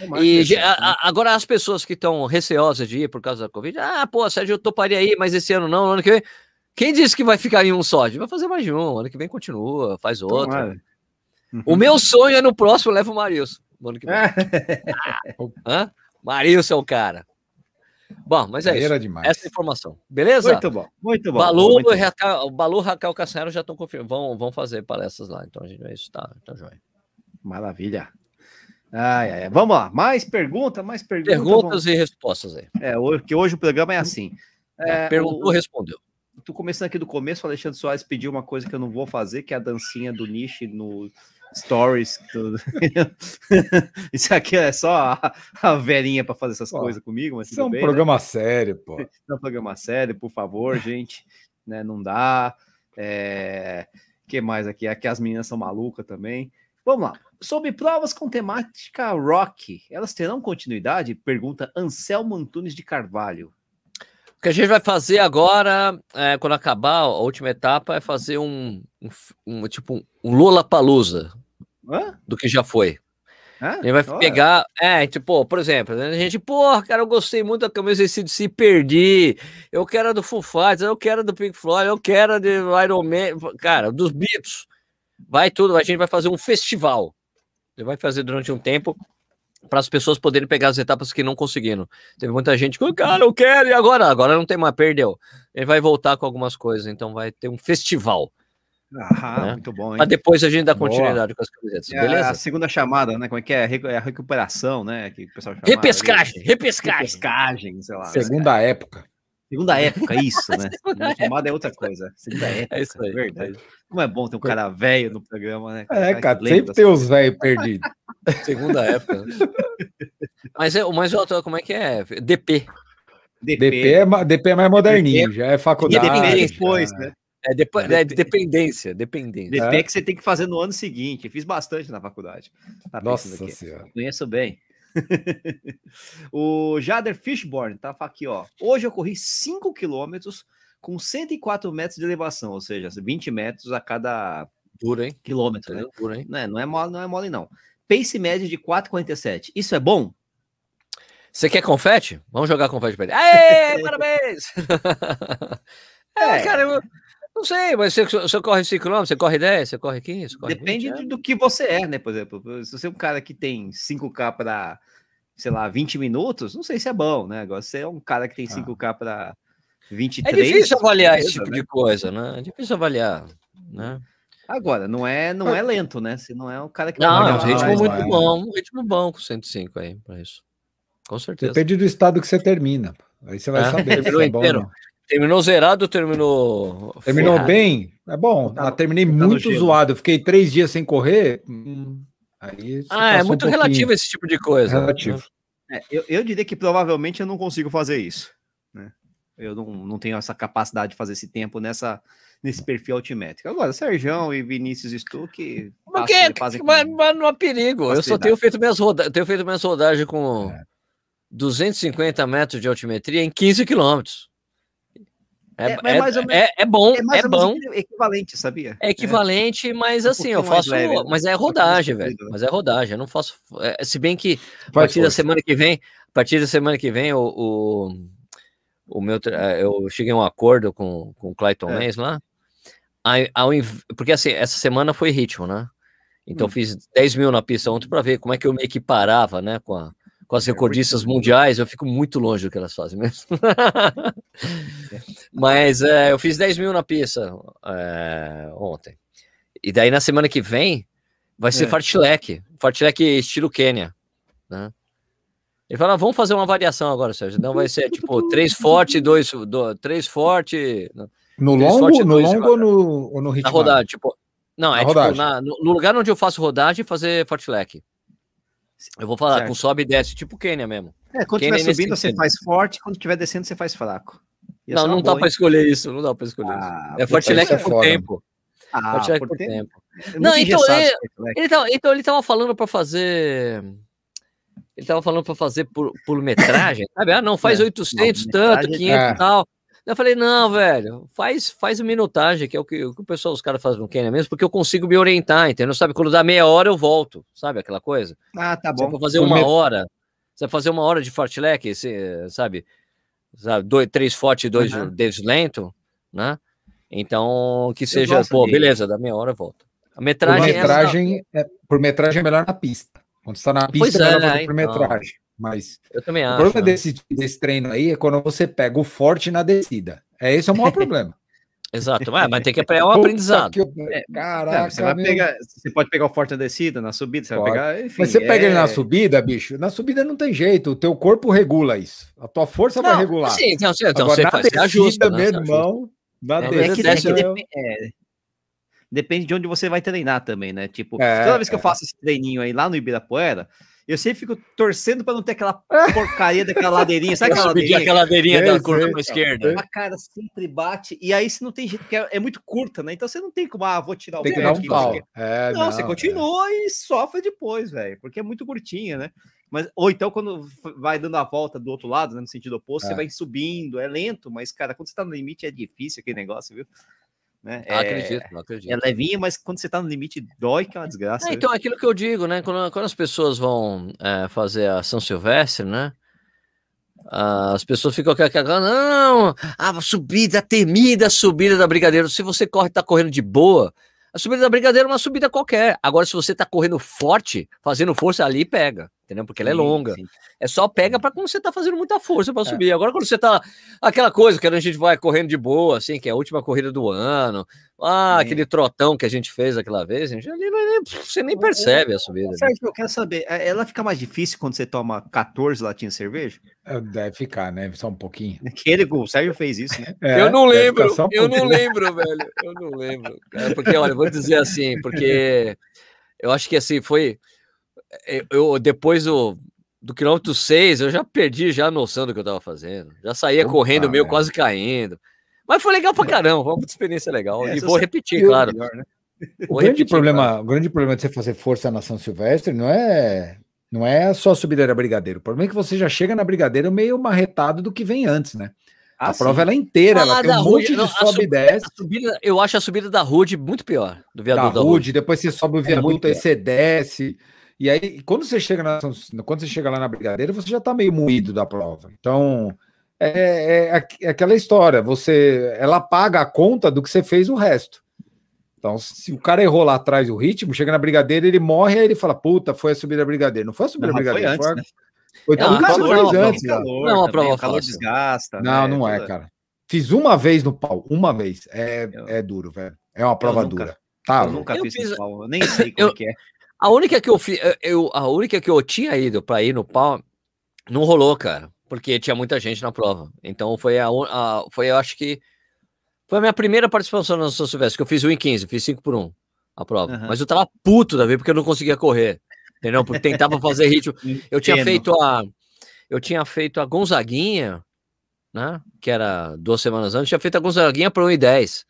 É e a, a, agora as pessoas que estão receosas de ir por causa da Covid, ah, pô, Sérgio, eu toparia aí, mas esse ano não, no ano que vem. Quem disse que vai ficar em um só? Vai fazer mais de um, ano que vem continua, faz outro. O meu sonho é no próximo, leva o Marilson. Ano que vem. ah, Marilson é o cara. Bom, mas é isso. Demais. Essa informação. Beleza? Muito bom, muito bom. Balu, muito Racal, Balu Raquel Cassaro já estão confirmando. Vão, vão fazer palestras lá. Então a gente é isso, tá, tá joia. Maravilha. Ai, ai, Vamos lá, mais pergunta, mais perguntas. Perguntas vamos... e respostas aí. É, que hoje o programa é assim. É, perguntou, o... respondeu. Tu começando aqui do começo, o Alexandre Soares pediu uma coisa que eu não vou fazer, que é a dancinha do Nishi no stories. Tudo. isso aqui é só a, a velhinha para fazer essas pô, coisas comigo. Mas isso é um bem, né? programa né? sério, pô. Isso é um programa sério, por favor, gente. né, não dá. É... que mais aqui? Aqui as meninas são malucas também. Vamos lá. Sobre provas com temática rock, elas terão continuidade? Pergunta Anselmo Antunes de Carvalho. O que a gente vai fazer agora, é, quando acabar a última etapa, é fazer um, um, um tipo um Lula Palusa do que já foi. Hã? A gente vai Olha. pegar, é, tipo, por exemplo, né, a gente, porra, cara, eu gostei muito da camisa de se perdi, eu quero a do Foo Fighters, eu quero a do Pink Floyd, eu quero a de Iron Man, cara, dos Beatles, vai tudo, a gente vai fazer um festival, ele vai fazer durante um tempo, para as pessoas poderem pegar as etapas que não conseguiram. Teve muita gente que, cara, eu quero, e agora? Agora não tem mais, perdeu. Ele vai voltar com algumas coisas, então vai ter um festival. Ah, né? muito bom. Hein? Mas depois a gente dá continuidade Boa. com as camisetas, é beleza? A segunda chamada, né? Como é que é? É a recuperação, né? Que o pessoal chama, repescagem, repescagem. Repescagem, sei lá. Segunda época. Segunda época, isso, né? Segunda chamada é outra coisa. Segunda é época, é isso aí, verdade. É Como é bom ter um cara velho no programa, né? É, cara, sempre tem os velhos perdidos. Segunda época. mas, é, mas como é que é? DP. DP, DP, é, DP é mais moderninho, DP, já é faculdade. E depois, né? É, depois, é dependência, dependência. DP é. que você tem que fazer no ano seguinte. Eu fiz bastante na faculdade. Tá Nossa senhora. Conheço bem. o Jader Fishborn tá aqui, ó. Hoje eu corri 5 quilômetros com 104 metros de elevação, ou seja, 20 metros a cada Duro, hein? quilômetro, né? Duro, hein? Não, é, não, é mole, não é mole, não. Pace médio de 4,47. Isso é bom? Você quer confete? Vamos jogar confete pra ele. Aê, parabéns! é, é, cara, eu, não sei, mas você, você corre 5 km, você corre 10, você corre 15? Você corre Depende 20, do que você é, né? Por exemplo, se você é um cara que tem 5K para, sei lá, 20 minutos, não sei se é bom, né? Agora, você é um cara que tem 5K para 23. É difícil avaliar beleza, esse tipo né? de coisa, né? É difícil avaliar, né? Agora, não é, não é lento, né? Se não é um cara que. Não, é um ritmo muito é. bom, um ritmo bom com 105 aí, para isso. Com certeza. Depende do estado que você termina. Aí você vai é, saber. Terminou é bom, inteiro. Terminou zerado ou terminou. Terminou Ferrado. bem? É bom. Tá, terminei tá muito zoado. Fiquei três dias sem correr. Hum, aí ah, é muito um relativo esse tipo de coisa. Né? Relativo. É, eu, eu diria que provavelmente eu não consigo fazer isso. Né? Eu não, não tenho essa capacidade de fazer esse tempo nessa, nesse perfil altimétrico. Agora, Sérgio e Vinícius Stuck. Porque, fazem mas, mas não há perigo. Eu só tenho feito minhas, roda tenho feito minhas rodagens com é. 250 metros de altimetria em 15 quilômetros. É, é, é, mais ou menos, é, é bom, é, é bom. equivalente, sabia? É equivalente, mas um assim, eu faço. Leve, mas é rodagem, velho. Né? Mas é rodagem. Eu não faço. É, se bem que a partir da semana que vem, a partir da semana que vem, o, o, o meu, eu cheguei a um acordo com, com o Clayton é. Mens lá. Ao, porque assim, essa semana foi ritmo, né? Então hum. fiz 10 mil na pista ontem para ver como é que eu me equiparava, né? Com a, com as é, recordistas mundiais, eu fico muito longe do que elas fazem mesmo. Mas é, eu fiz 10 mil na pista é, ontem. E daí na semana que vem vai ser é. fartlek, fartlek estilo Quênia, né? Ele fala, vamos fazer uma variação agora, Sérgio. Não vai ser tipo três forte, dois, dois três forte. No longo, forte, no longo ou no, ou no ritmo? Na rodagem, tipo. Não, na é rodagem. tipo na, no, no, lugar onde eu faço rodagem, fazer fartlek. Eu vou falar certo. com sobe e desce, tipo Quênia mesmo. É, quando estiver subindo você faz forte, quando estiver descendo você faz fraco. Ia não, não dá para escolher isso, não dá para escolher ah, isso. É fortilec é por tempo. Ah, fortilec por, por tempo. tempo. Não, então ele, ele, tava, então ele tava falando para fazer ele tava falando para fazer por, por metragem, sabe? Ah, não, faz é, 800 tanto, 500 e é. tal. Eu falei, não, velho, faz, faz a minutagem, que é o que, o, que o pessoal, os caras fazem no Kenya mesmo, porque eu consigo me orientar, entendeu? Sabe, quando dá meia hora eu volto, sabe aquela coisa? Ah, tá bom. Você vai fazer uma hora, você vai fazer uma hora de fartlek, sabe? sabe? Dois, três forte e dois uhum. dedos lento, né? Então, que seja, pô, de... beleza, dá meia hora eu volto. A metragem, por metragem, é, por metragem é melhor na pista. Quando está na pista, pois é melhor fazer por então. metragem. Mas eu também acho. O problema né? desse, desse treino aí é quando você pega o forte na descida. É esse é o maior problema. Exato, mas, mas tem que pegar o aprendizado. Eu... É, Caraca, você, vai pegar, você pode pegar o forte na descida, na subida, você pode. vai pegar. Enfim, mas você é... pega ele na é subida, bicho. Na subida não tem jeito, o teu corpo regula isso. A tua força não, vai regular. Sim, então, então Agora, você, na faz, descida, ajusta, meu irmão, na é, descida. É que, é, depende de onde você vai treinar também, né? Tipo, é, toda vez que é. eu faço esse treininho aí lá no Ibirapuera, eu sempre fico torcendo para não ter aquela porcaria daquela ladeirinha. Sabe aquela ladeirinha? aquela ladeirinha da curva para esquerda. A cara sempre bate. E aí você não tem jeito, porque é, é, muito curta, né? Então você não tem como, ah, vou tirar o tem que dar um pau. É, não, não, você continua é. e sofre depois, velho. Porque é muito curtinha, né? Mas, ou então, quando vai dando a volta do outro lado, né, no sentido oposto, você é. vai subindo, é lento, mas, cara, quando você tá no limite é difícil aquele negócio, viu? Né? É, acredito, acredito. É levinha, mas quando você tá no limite, dói que é uma desgraça. É, então, aquilo que eu digo, né? Quando, quando as pessoas vão é, fazer a São Silvestre, né? As pessoas ficam aquela, não, a subida, a temida subida da Brigadeiro. Se você corre, tá correndo de boa, a subida da Brigadeiro é uma subida qualquer. Agora, se você tá correndo forte, fazendo força ali, pega entendeu? Porque ela é longa. Sim. É só pega para quando você tá fazendo muita força para é. subir. Agora, quando você tá. Aquela coisa que a gente vai correndo de boa, assim, que é a última corrida do ano. Ah, sim. aquele trotão que a gente fez aquela vez, gente, é você nem percebe a subida. Né? Sérgio, eu quero saber, é, ela fica mais difícil quando você toma 14 latinhas de cerveja? É, deve ficar, né? Só um pouquinho. Aquele, o Sérgio fez isso, né? É, eu não lembro, um eu não lembro, velho. Eu não lembro. É porque, olha, vou dizer assim, porque eu acho que assim, foi. Eu, depois do, do quilômetro 6, eu já perdi já a noção do que eu tava fazendo. Já saía Opa, correndo meio, quase caindo. Mas foi legal pra caramba, foi uma experiência legal. É, e vou repetir, claro. Melhor, né? o, grande problema, claro. o grande problema de você fazer força na São Silvestre não é não é só subida da Brigadeiro. O problema é que você já chega na Brigadeiro meio marretado do que vem antes, né? Ah, a sim. prova ela é inteira, ela tem um monte de sobe e desce. Subida, eu acho a subida da Rude muito pior, do viaduto da, da Rude. Depois você sobe o é viaduto, é aí você desce. E aí, quando você chega na, quando você chega lá na Brigadeira, você já está meio moído da prova. Então, é, é, é, aquela história. Você, ela paga a conta do que você fez o resto. Então, se o cara errou lá atrás o ritmo, chega na Brigadeira, ele morre, aí ele fala: Puta, foi a subida da Brigadeira. Não foi a subida da Brigadeira, foi, antes, foi, né? foi tudo que você fez antes. Calor, não, a prova calor desgasta. Não, né, não é, cara. Fiz uma vez no pau, uma vez. É, eu... é duro, velho. É uma prova nunca, dura. Tá, eu nunca eu fiz, fiz pau, eu nem sei como eu, que é. A única que eu, eu a única que eu tinha ido para ir no pau não rolou, cara, porque tinha muita gente na prova. Então foi a, a foi eu acho que foi a minha primeira participação na São Silvestre, que eu fiz 1 em 15, fiz 5 por 1 a prova. Uhum. Mas eu tava puto da vez porque eu não conseguia correr. Entendeu? Porque tentava fazer ritmo. Eu tinha feito a eu tinha feito a Gonzaguinha, né? Que era duas semanas antes, tinha feito a Gonzaguinha para 1 e 10.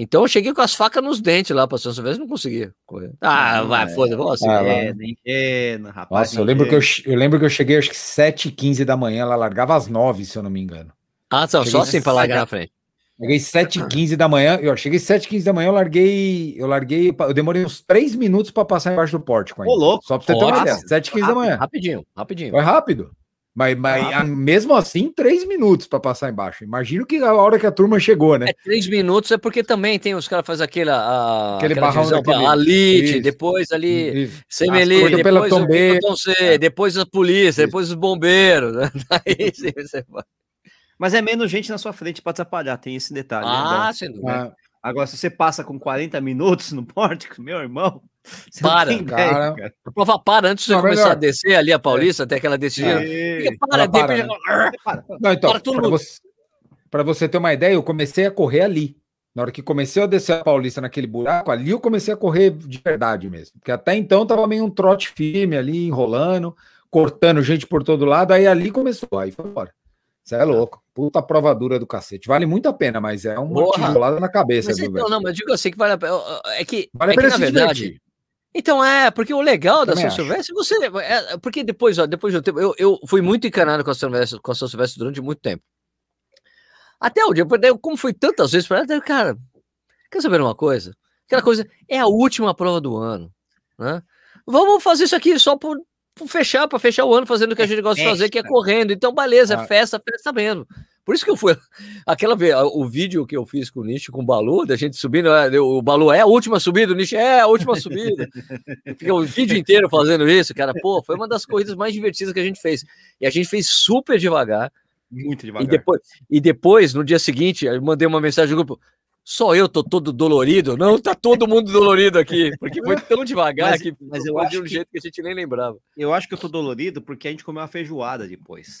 Então eu cheguei com as facas nos dentes lá para São Silvestre não conseguia correr. Ah, vai, é. foda-se, assim. Ah, é, ingênuo, rapaz. Nossa, eu lembro, que eu, eu lembro que eu cheguei acho que 7h15 da manhã, ela largava às 9 se eu não me engano. Ah, só, só assim para largar na frente. Cheguei 7h15 da manhã, eu cheguei 7h15 da manhã, eu larguei, eu larguei, eu demorei uns 3 minutos para passar embaixo do pórtico ainda. Ô, louco. Só para você ter uma ideia. 7h15 da manhã. Rapidinho, rapidinho. Foi rápido. Mas, mas ah, mesmo assim, três minutos para passar embaixo. Imagino que a hora que a turma chegou, né? É, três minutos é porque também tem os caras fazem aquele, a, aquele barrão divisão, daquele, a elite, depois ali semi-elite, depois o botão C, é. depois a polícia, isso. depois os bombeiros. Né? Daí, você Mas é menos gente na sua frente para atrapalhar, tem esse detalhe. Né, ah, né? sem dúvida. Ah. Agora, se você passa com 40 minutos no pórtico, meu irmão, para, ideia, cara. cara. A prova para antes de você começar melhor. a descer ali a Paulista, é. até aquela descida. É. Para, de para, né? Não, então, para para você, você ter uma ideia, eu comecei a correr ali. Na hora que comecei a descer a Paulista naquele buraco, ali eu comecei a correr de verdade mesmo. Porque até então tava meio um trote firme ali, enrolando, cortando gente por todo lado. Aí ali começou, aí foi embora. Você é louco. Puta prova dura do cacete. Vale muito a pena, mas é uma tijolada na cabeça. Mas, então, não, mas digo assim que vale a pena. É que, vale é que, na verdade. Divertir. Então é, porque o legal da São Silvestre, você. É, porque depois, ó, depois do tempo, eu, eu fui muito encanado com a São Silvestre, com a São Silvestre durante muito tempo. Até o dia, como fui tantas vezes para ela, cara, quer saber uma coisa? Aquela coisa é a última prova do ano, né? Vamos fazer isso aqui só por fechar, para fechar o ano fazendo o que a é gente gosta de fazer, que é correndo. Então, beleza, é festa, festa mesmo. Por isso que eu fui. Aquela vez, o vídeo que eu fiz com o Nish, com o Balu, da gente subindo, é, o Balu é a última subida, o Nish é a última subida. Fica o vídeo inteiro fazendo isso, cara. Pô, foi uma das corridas mais divertidas que a gente fez. E a gente fez super devagar. Muito devagar. E depois, e depois no dia seguinte, eu mandei uma mensagem no grupo. Só eu tô todo dolorido? Não, tá todo mundo dolorido aqui, porque foi tão devagar mas, que mas eu acho de um que, jeito que a gente nem lembrava. Eu acho que eu tô dolorido porque a gente comeu uma feijoada depois.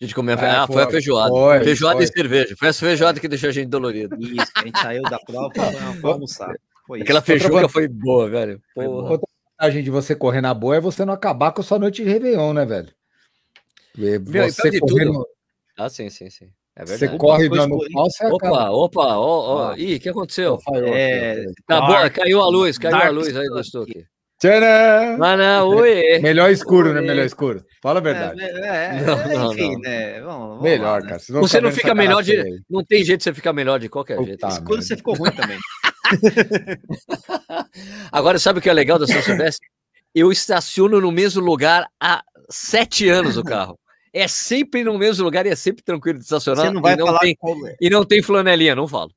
A gente comeu. Ah, ah foi, foi, a feijoada. Foi, feijoada foi. e cerveja. Foi essa feijoada que deixou a gente dolorido. Isso, a gente saiu da prova para almoçar. Foi Aquela feijuca foi boa, velho. Porra. Outra vantagem de você correr na boa é você não acabar com a sua noite de Réveillon, né, velho? Você correr no... Ah, sim, sim, sim. É verdade. Você corre dando pau, você Opa, opa, ó, ó. Ih, o que aconteceu? É... Tá bom, caiu a luz, caiu a luz aí do estoque. Tcharam! Mana, oi. Melhor escuro, né? Melhor escuro. Fala a verdade. É, é, não, é, não, enfim, não. né? Vamos, vamos melhor, lá, cara. Você, você não fica melhor de. Aí. Não tem jeito de você ficar melhor de qualquer Puta jeito. Escuro você ficou ruim também. Agora, sabe o que é legal da São Silvestre? Eu estaciono no mesmo lugar há sete anos o carro. É sempre no mesmo lugar e é sempre tranquilo de estacionar. Você não vai e não falar tem, é. E não tem flanelinha, não falo.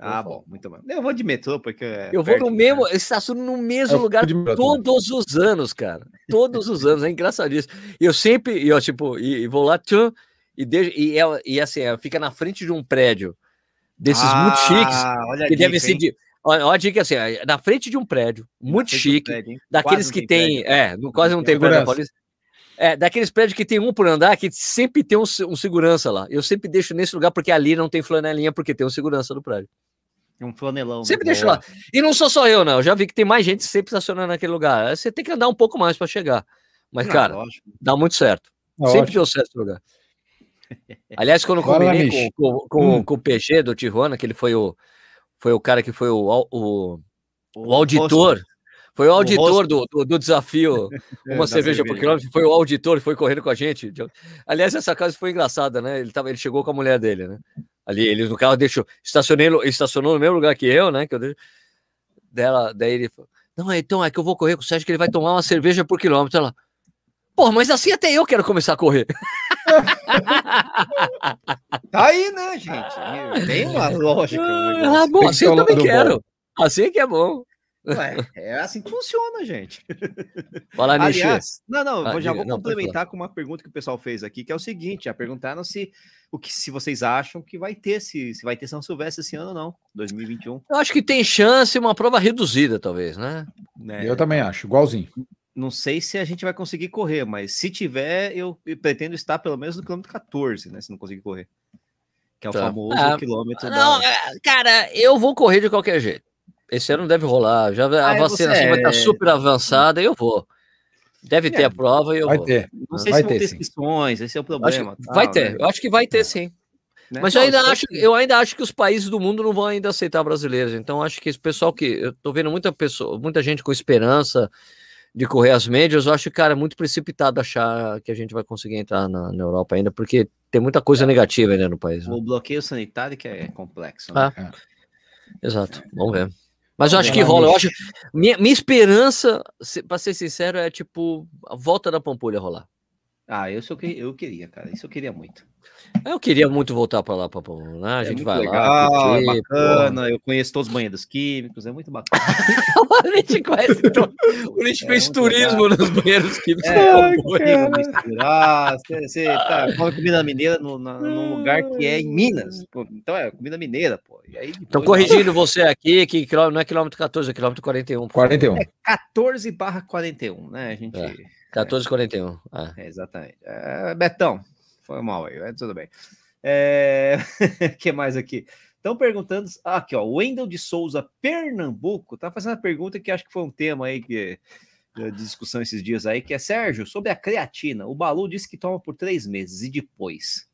Ah, bom, muito bom. Eu vou de metrô, porque. É eu vou no mesmo, eu estaciono no mesmo lugar todos os anos, cara. Todos os anos, é engraçadíssimo. Eu sempre, e eu, tipo, e, e vou lá, tchum, e, deixo, e, é, e assim, é, fica na frente de um prédio desses ah, muito chiques, que deve ser de. Olha a dica assim, é, na frente de um prédio muito chique, prédio, daqueles que tem, prédio. é, quase não tem prédio Paulista. É, daqueles prédios que tem um por andar, que sempre tem um, um, segurança lá. Eu sempre deixo nesse lugar porque ali não tem flanelinha, porque tem um segurança no prédio. Um flanelão. Sempre deixo lá. E não sou só eu, não. Eu já vi que tem mais gente sempre estacionando naquele lugar. Você tem que andar um pouco mais para chegar. Mas, não, cara, lógico. dá muito certo. É sempre ótimo. deu certo esse lugar. Aliás, quando eu combinei com, com, com, hum. com, o PG do Tijuana, que ele foi o, foi o cara que foi o, o, o auditor. Foi o auditor o do, do, do, desafio Uma cerveja por quilômetro. Foi o auditor, foi correndo com a gente. Aliás, essa casa foi engraçada, né? Ele, tava, ele chegou com a mulher dele, né? Ali, ele no carro deixou, estacionei, estacionou no mesmo lugar que eu, né? Que eu deixo, dela, daí ele falou, não, então é que eu vou correr com o Sérgio que ele vai tomar uma cerveja por quilômetro. Ela, pô, mas assim até eu quero começar a correr. tá aí, né, gente? Tem uma lógica. Ah, bom, assim eu também quero. Bom. Assim é que é bom. Ué, é assim que funciona, gente. Fala, Aliás, não, não, ah, já vou não, complementar com uma pergunta que o pessoal fez aqui, que é o seguinte: já perguntaram se o que se vocês acham que vai ter, se, se vai ter São Silvestre esse ano ou não, 2021. Eu acho que tem chance, uma prova reduzida, talvez, né? É, eu também acho, igualzinho. Não sei se a gente vai conseguir correr, mas se tiver, eu, pretendo estar pelo menos no quilômetro 14, né? Se não conseguir correr. Que é o tá. famoso ah, quilômetro. Não, da... É, cara, eu vou correr de qualquer jeito. Esse ano deve rolar. Já a ah, vacinação é... vai estar super avançada e eu vou. Deve ter é, a prova e eu vai vou. Ter. Não sei vai se vão ter inscrições, esse é o problema. Tá, vai ter, né? eu acho que vai ter sim. Né? Mas eu ainda, acho, que... eu ainda acho que os países do mundo não vão ainda aceitar brasileiros. Então, acho que esse pessoal que. Eu tô vendo muita pessoa, muita gente com esperança de correr as médias, eu acho, cara, muito precipitado achar que a gente vai conseguir entrar na, na Europa ainda, porque tem muita coisa é. negativa ainda no país. Né? O bloqueio sanitário que é complexo. Né? Ah, Exato, vamos ver. Mas eu acho que rola. Eu acho. Minha, minha esperança, para ser sincero, é tipo a volta da Pampulha rolar. Ah, eu, eu, eu queria, cara. Isso eu queria muito. Eu queria muito voltar para lá, Papo. Né? A é gente vai legal, lá. Curtir, é bacana, porra. eu conheço todos os banheiros químicos, é muito bacana. a gente conhece todo... O gente é fez turismo legal. nos banheiros químicos. É, misturar, você, você tá, come comida mineira no, na, num lugar que é em Minas. Então é comida mineira, pô. Estão corrigindo você aqui, que não é quilômetro 14, é quilômetro 41. 41. É 14 barra 41, né? A gente. É. 14,41. Ah. É, exatamente. É, Betão, foi mal aí, é, tudo bem. É... que mais aqui? Estão perguntando. Ah, aqui, ó. Wendel de Souza, Pernambuco, tá fazendo uma pergunta que acho que foi um tema aí que, de discussão esses dias aí, que é Sérgio, sobre a creatina. O Balu disse que toma por três meses e depois.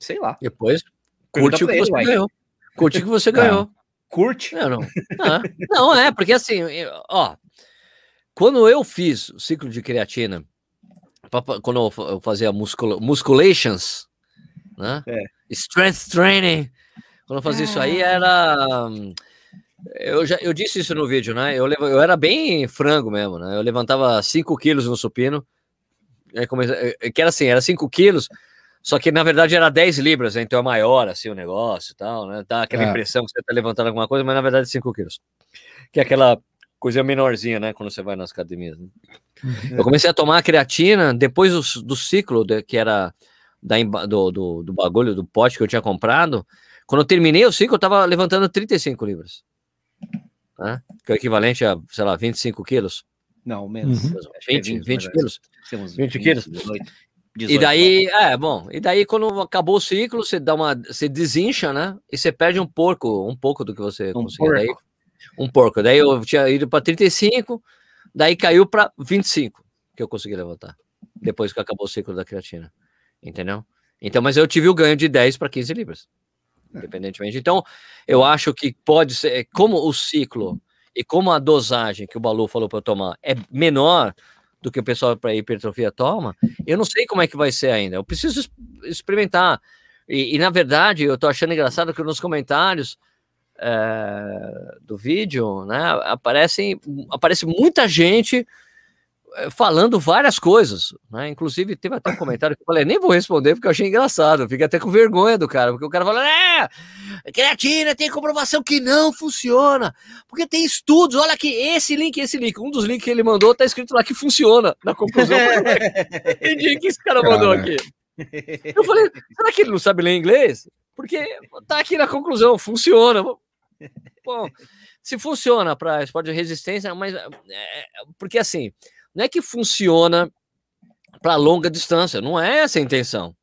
Sei lá. Depois, curte o que ele, você ganhou. Curte o que você ganhou. Curte? Não, não. Ah, não, é, porque assim, ó, quando eu fiz o ciclo de creatina, quando eu fazia muscula, musculations, né? É. Strength training, quando eu fazia isso aí ah. era eu já eu disse isso no vídeo, né? Eu, eu era bem frango mesmo, né? Eu levantava 5 quilos no supino, comecei, que era assim, era 5 quilos, só que na verdade era 10 libras, né? então é maior assim o negócio e tal, né? Dá aquela é. impressão que você tá levantando alguma coisa, mas na verdade é 5 quilos. Que é aquela coisa menorzinha, né? Quando você vai nas academias. Né? Uhum. Eu comecei a tomar creatina depois do, do ciclo, de, que era da, do, do, do, bagulho, do pote que eu tinha comprado. Quando eu terminei o ciclo, eu tava levantando 35 libras. Né? Que é o equivalente a, sei lá, 25 quilos. Não, menos. Uhum. 20, 20, 20 quilos. 20 quilos. 18. 18, e daí, é, bom, e daí quando acabou o ciclo, você dá uma, você desincha, né? E você perde um pouco, um pouco do que você um conseguiu. Um porco. Daí eu tinha ido para 35, daí caiu para 25 que eu consegui levantar. Depois que acabou o ciclo da creatina. Entendeu? Então, mas eu tive o ganho de 10 para 15 libras. É. Independentemente. Então, eu acho que pode ser, como o ciclo e como a dosagem que o Balu falou para eu tomar é menor do que o pessoal para hipertrofia toma, eu não sei como é que vai ser ainda. Eu preciso experimentar. E, e na verdade, eu estou achando engraçado que nos comentários é, do vídeo, né, aparecem, aparece muita gente eh, falando várias coisas, né? Inclusive, teve até um comentário que eu falei, nem vou responder porque eu achei engraçado, eu fiquei até com vergonha do cara, porque o cara falou, é, creatina tem comprovação que não funciona, porque tem estudos, olha aqui, esse link, esse link, um dos links que ele mandou tá escrito lá que funciona, na conclusão. Entendi que esse cara mandou aqui. Eu falei, será que ele não sabe ler inglês? Porque tá aqui na conclusão, funciona. Bom, se funciona para esporte de resistência, mas é, porque assim, não é que funciona para longa distância, não é essa a intenção,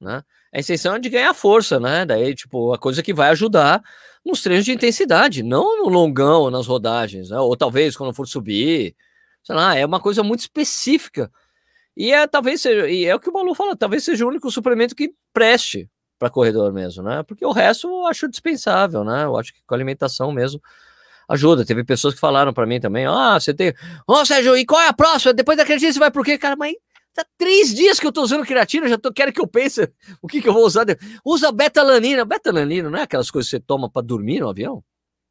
né? A intenção é de ganhar força, né? Daí, tipo, a coisa que vai ajudar nos treinos de intensidade, não no longão, nas rodagens, né? ou talvez quando for subir, sei lá, é uma coisa muito específica. E é talvez seja, e é o que o Balu fala, talvez seja o único suplemento que preste para corredor mesmo, né? Porque o resto eu acho dispensável, né? Eu acho que com alimentação mesmo ajuda. Teve pessoas que falaram para mim também: ah, você tem. Ô, oh, Sérgio, e qual é a próxima? Depois da creatina você vai por quê? Cara, mas tá três dias que eu tô usando creatina, já tô, quero que eu pense o que que eu vou usar. Usa betalanina. Betalanina não é aquelas coisas que você toma para dormir no avião?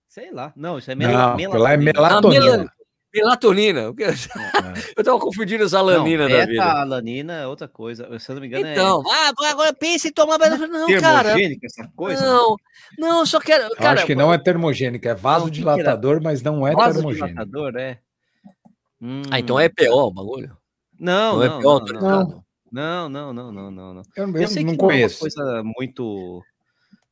Sei lá. Não, isso é, mel não, melatonina. Lá é melatonina. Melatonina. É? É, é. Eu tava confundindo as alanina não, da vida. alanina é outra coisa. Se eu não me engano então, é... agora pensa em tomar... Não, termogênica, cara. Essa coisa? Não, não, só quero... Eu cara, acho que não é termogênica, é vasodilatador, mas não é termogênico. Vasodilatador, é. Hum. Ah, então hum. é PO o bagulho? Não, não, não é PO, não, não, não, não, não, não, Eu, eu, eu não conheço. É uma coisa muito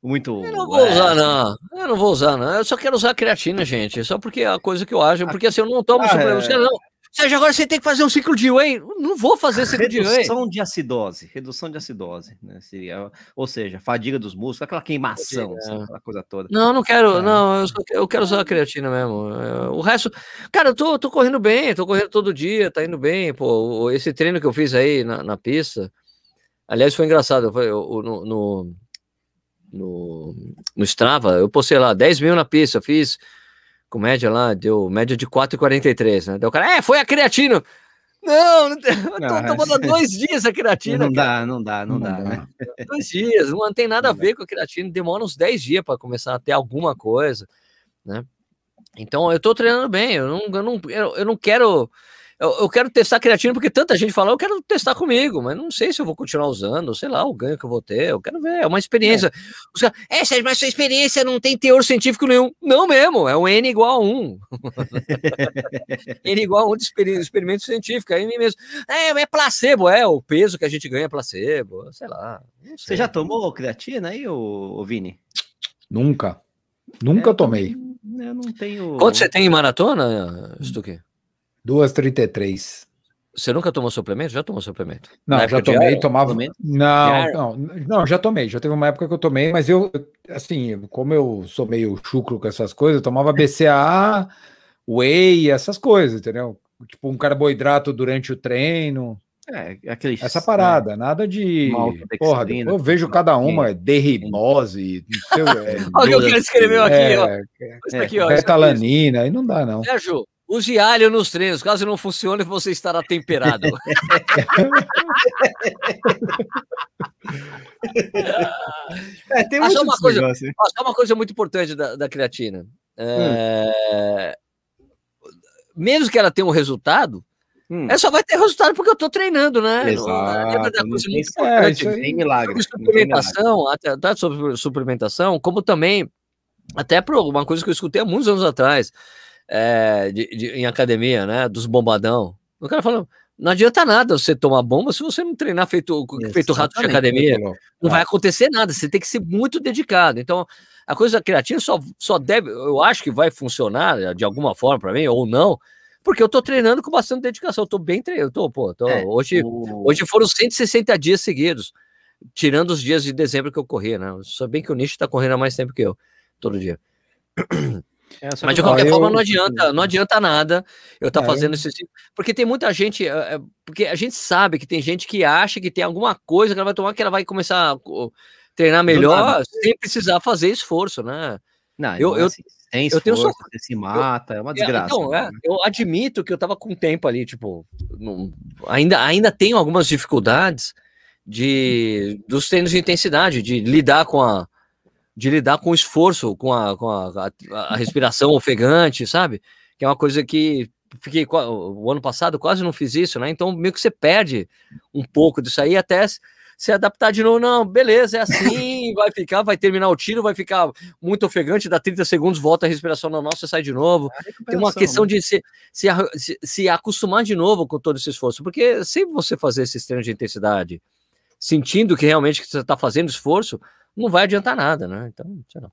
muito. Eu não vou é... usar, não. Eu não vou usar, não. Eu só quero usar creatina, gente. Só porque é a coisa que eu acho. Porque assim, eu não tomo ah, suplemento. É... Não. Sérgio, agora você tem que fazer um ciclo de whey. Não vou fazer ciclo de whey. Redução de acidose. Redução de acidose. Né? Seria, ou seja, fadiga dos músculos, aquela queimação, é. assim, aquela coisa toda. Não, não quero. É. Não, eu, só, eu, quero usar a creatina mesmo. É, o resto. Cara, eu tô, tô correndo bem, tô correndo todo dia, tá indo bem. Pô, esse treino que eu fiz aí na, na pista. Aliás, foi engraçado. Foi, eu, no, no no, no Strava, eu postei lá 10 mil na pista, fiz com média lá, deu média de 4,43, né? Deu cara, é, foi a creatina. Não, não, tô tomando dois dias a creatina. Não cara. dá, não dá, não, não dá, dá, né? Dois dias, não tem nada a ver com a creatina, demora uns 10 dias para começar a ter alguma coisa, né? Então eu tô treinando bem, eu não, eu não, eu não quero eu, eu, quero testar creatina porque tanta gente fala, eu quero testar comigo, mas não sei se eu vou continuar usando, sei lá, o ganho que eu vou ter, eu quero ver, é uma experiência. É, Os caras, é Sérgio, mas sua experiência não tem teor científico nenhum. Não mesmo, é um N igual a 1. N igual a 1 de experimento científico, aí mesmo. É, é placebo, é, o peso que a gente ganha é placebo, sei lá. Você já tomou creatina aí, ô, Vini? Nunca. Nunca é, tomei. Eu não tenho. Quanto você tem em maratona, Stuque? 2,33. Você nunca tomou suplemento? Já tomou suplemento? Não, já tomei, ar, tomava. Não, não, não, já tomei. Já teve uma época que eu tomei, mas eu, assim, como eu sou meio chucro com essas coisas, eu tomava BCA, whey, essas coisas, entendeu? Tipo um carboidrato durante o treino. É, aquele, essa parada, né? nada de. Porra, eu vejo cada uma, derribose, não sei, é, Olha o que ele escreveu aqui, é, ó. É, é, aqui, ó. Betalanina, aí não dá, não. Sérgio, Use alho nos treinos, caso não funcione, você estará temperado. é, tem só, uma coisa, só uma coisa muito importante da, da creatina. É... Hum. Mesmo que ela tenha um resultado, hum. ela só vai ter resultado porque eu estou treinando, né? Exato. É coisa muito importante. É, tem milagre. Sobre suplementação, até, até sobre suplementação, como também, até por uma coisa que eu escutei há muitos anos atrás é, de, de, em academia, né? Dos bombadão. O cara falou: não adianta nada você tomar bomba se você não treinar feito, feito rato de academia. Não vai acontecer nada, você tem que ser muito dedicado. Então, a coisa criativa só, só deve, eu acho que vai funcionar de alguma forma para mim, ou não, porque eu tô treinando com bastante dedicação. Eu tô bem treinando, tô, pô, tô, é, hoje, o... hoje foram 160 dias seguidos, tirando os dias de dezembro que eu corri, né? Só bem que o Nicho tá correndo há mais tempo que eu, todo dia. É, Mas de qualquer forma eu... não adianta, não adianta nada eu estar tá é, fazendo isso, porque tem muita gente, é, é, porque a gente sabe que tem gente que acha que tem alguma coisa que ela vai tomar que ela vai começar a treinar melhor sem precisar fazer esforço, né? Não, eu, eu, assim, sem esforço, eu tenho só... você se mata, é uma desgraça. Então, é, eu admito que eu tava com tempo ali, tipo, não, ainda, ainda tenho algumas dificuldades de dos treinos de intensidade, de lidar com a de lidar com o esforço, com a, com a, a, respiração ofegante, sabe? Que é uma coisa que fiquei o ano passado quase não fiz isso, né? Então meio que você perde um pouco disso aí até se adaptar de novo. Não, beleza, é assim, vai ficar, vai terminar o tiro, vai ficar muito ofegante, dá 30 segundos, volta a respiração normal, você sai de novo. É Tem uma questão né? de se, se, se, acostumar de novo com todo esse esforço, porque se você fazer esse treino de intensidade sentindo que realmente você está fazendo esforço, não vai adiantar nada, né? Então, sei lá.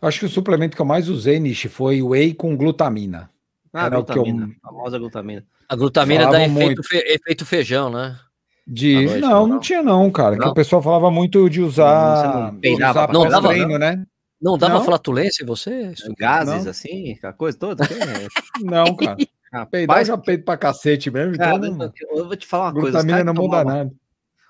Acho que o suplemento que eu mais usei, Nishi, foi whey com glutamina. Ah, Era glutamina, eu... famosa glutamina. A glutamina dá efeito, fe... efeito, feijão, né? De... Noite, não, não, não, tinha não, cara. Não. Que o pessoal falava muito de usar, não, peidava, não dava treino, né? Não dava flatulência em você? Gases, assim, a coisa toda? não, cara. Peidar já peito pra cacete mesmo, então... Cara, eu vou te falar uma coisa. Glutamina não muda nada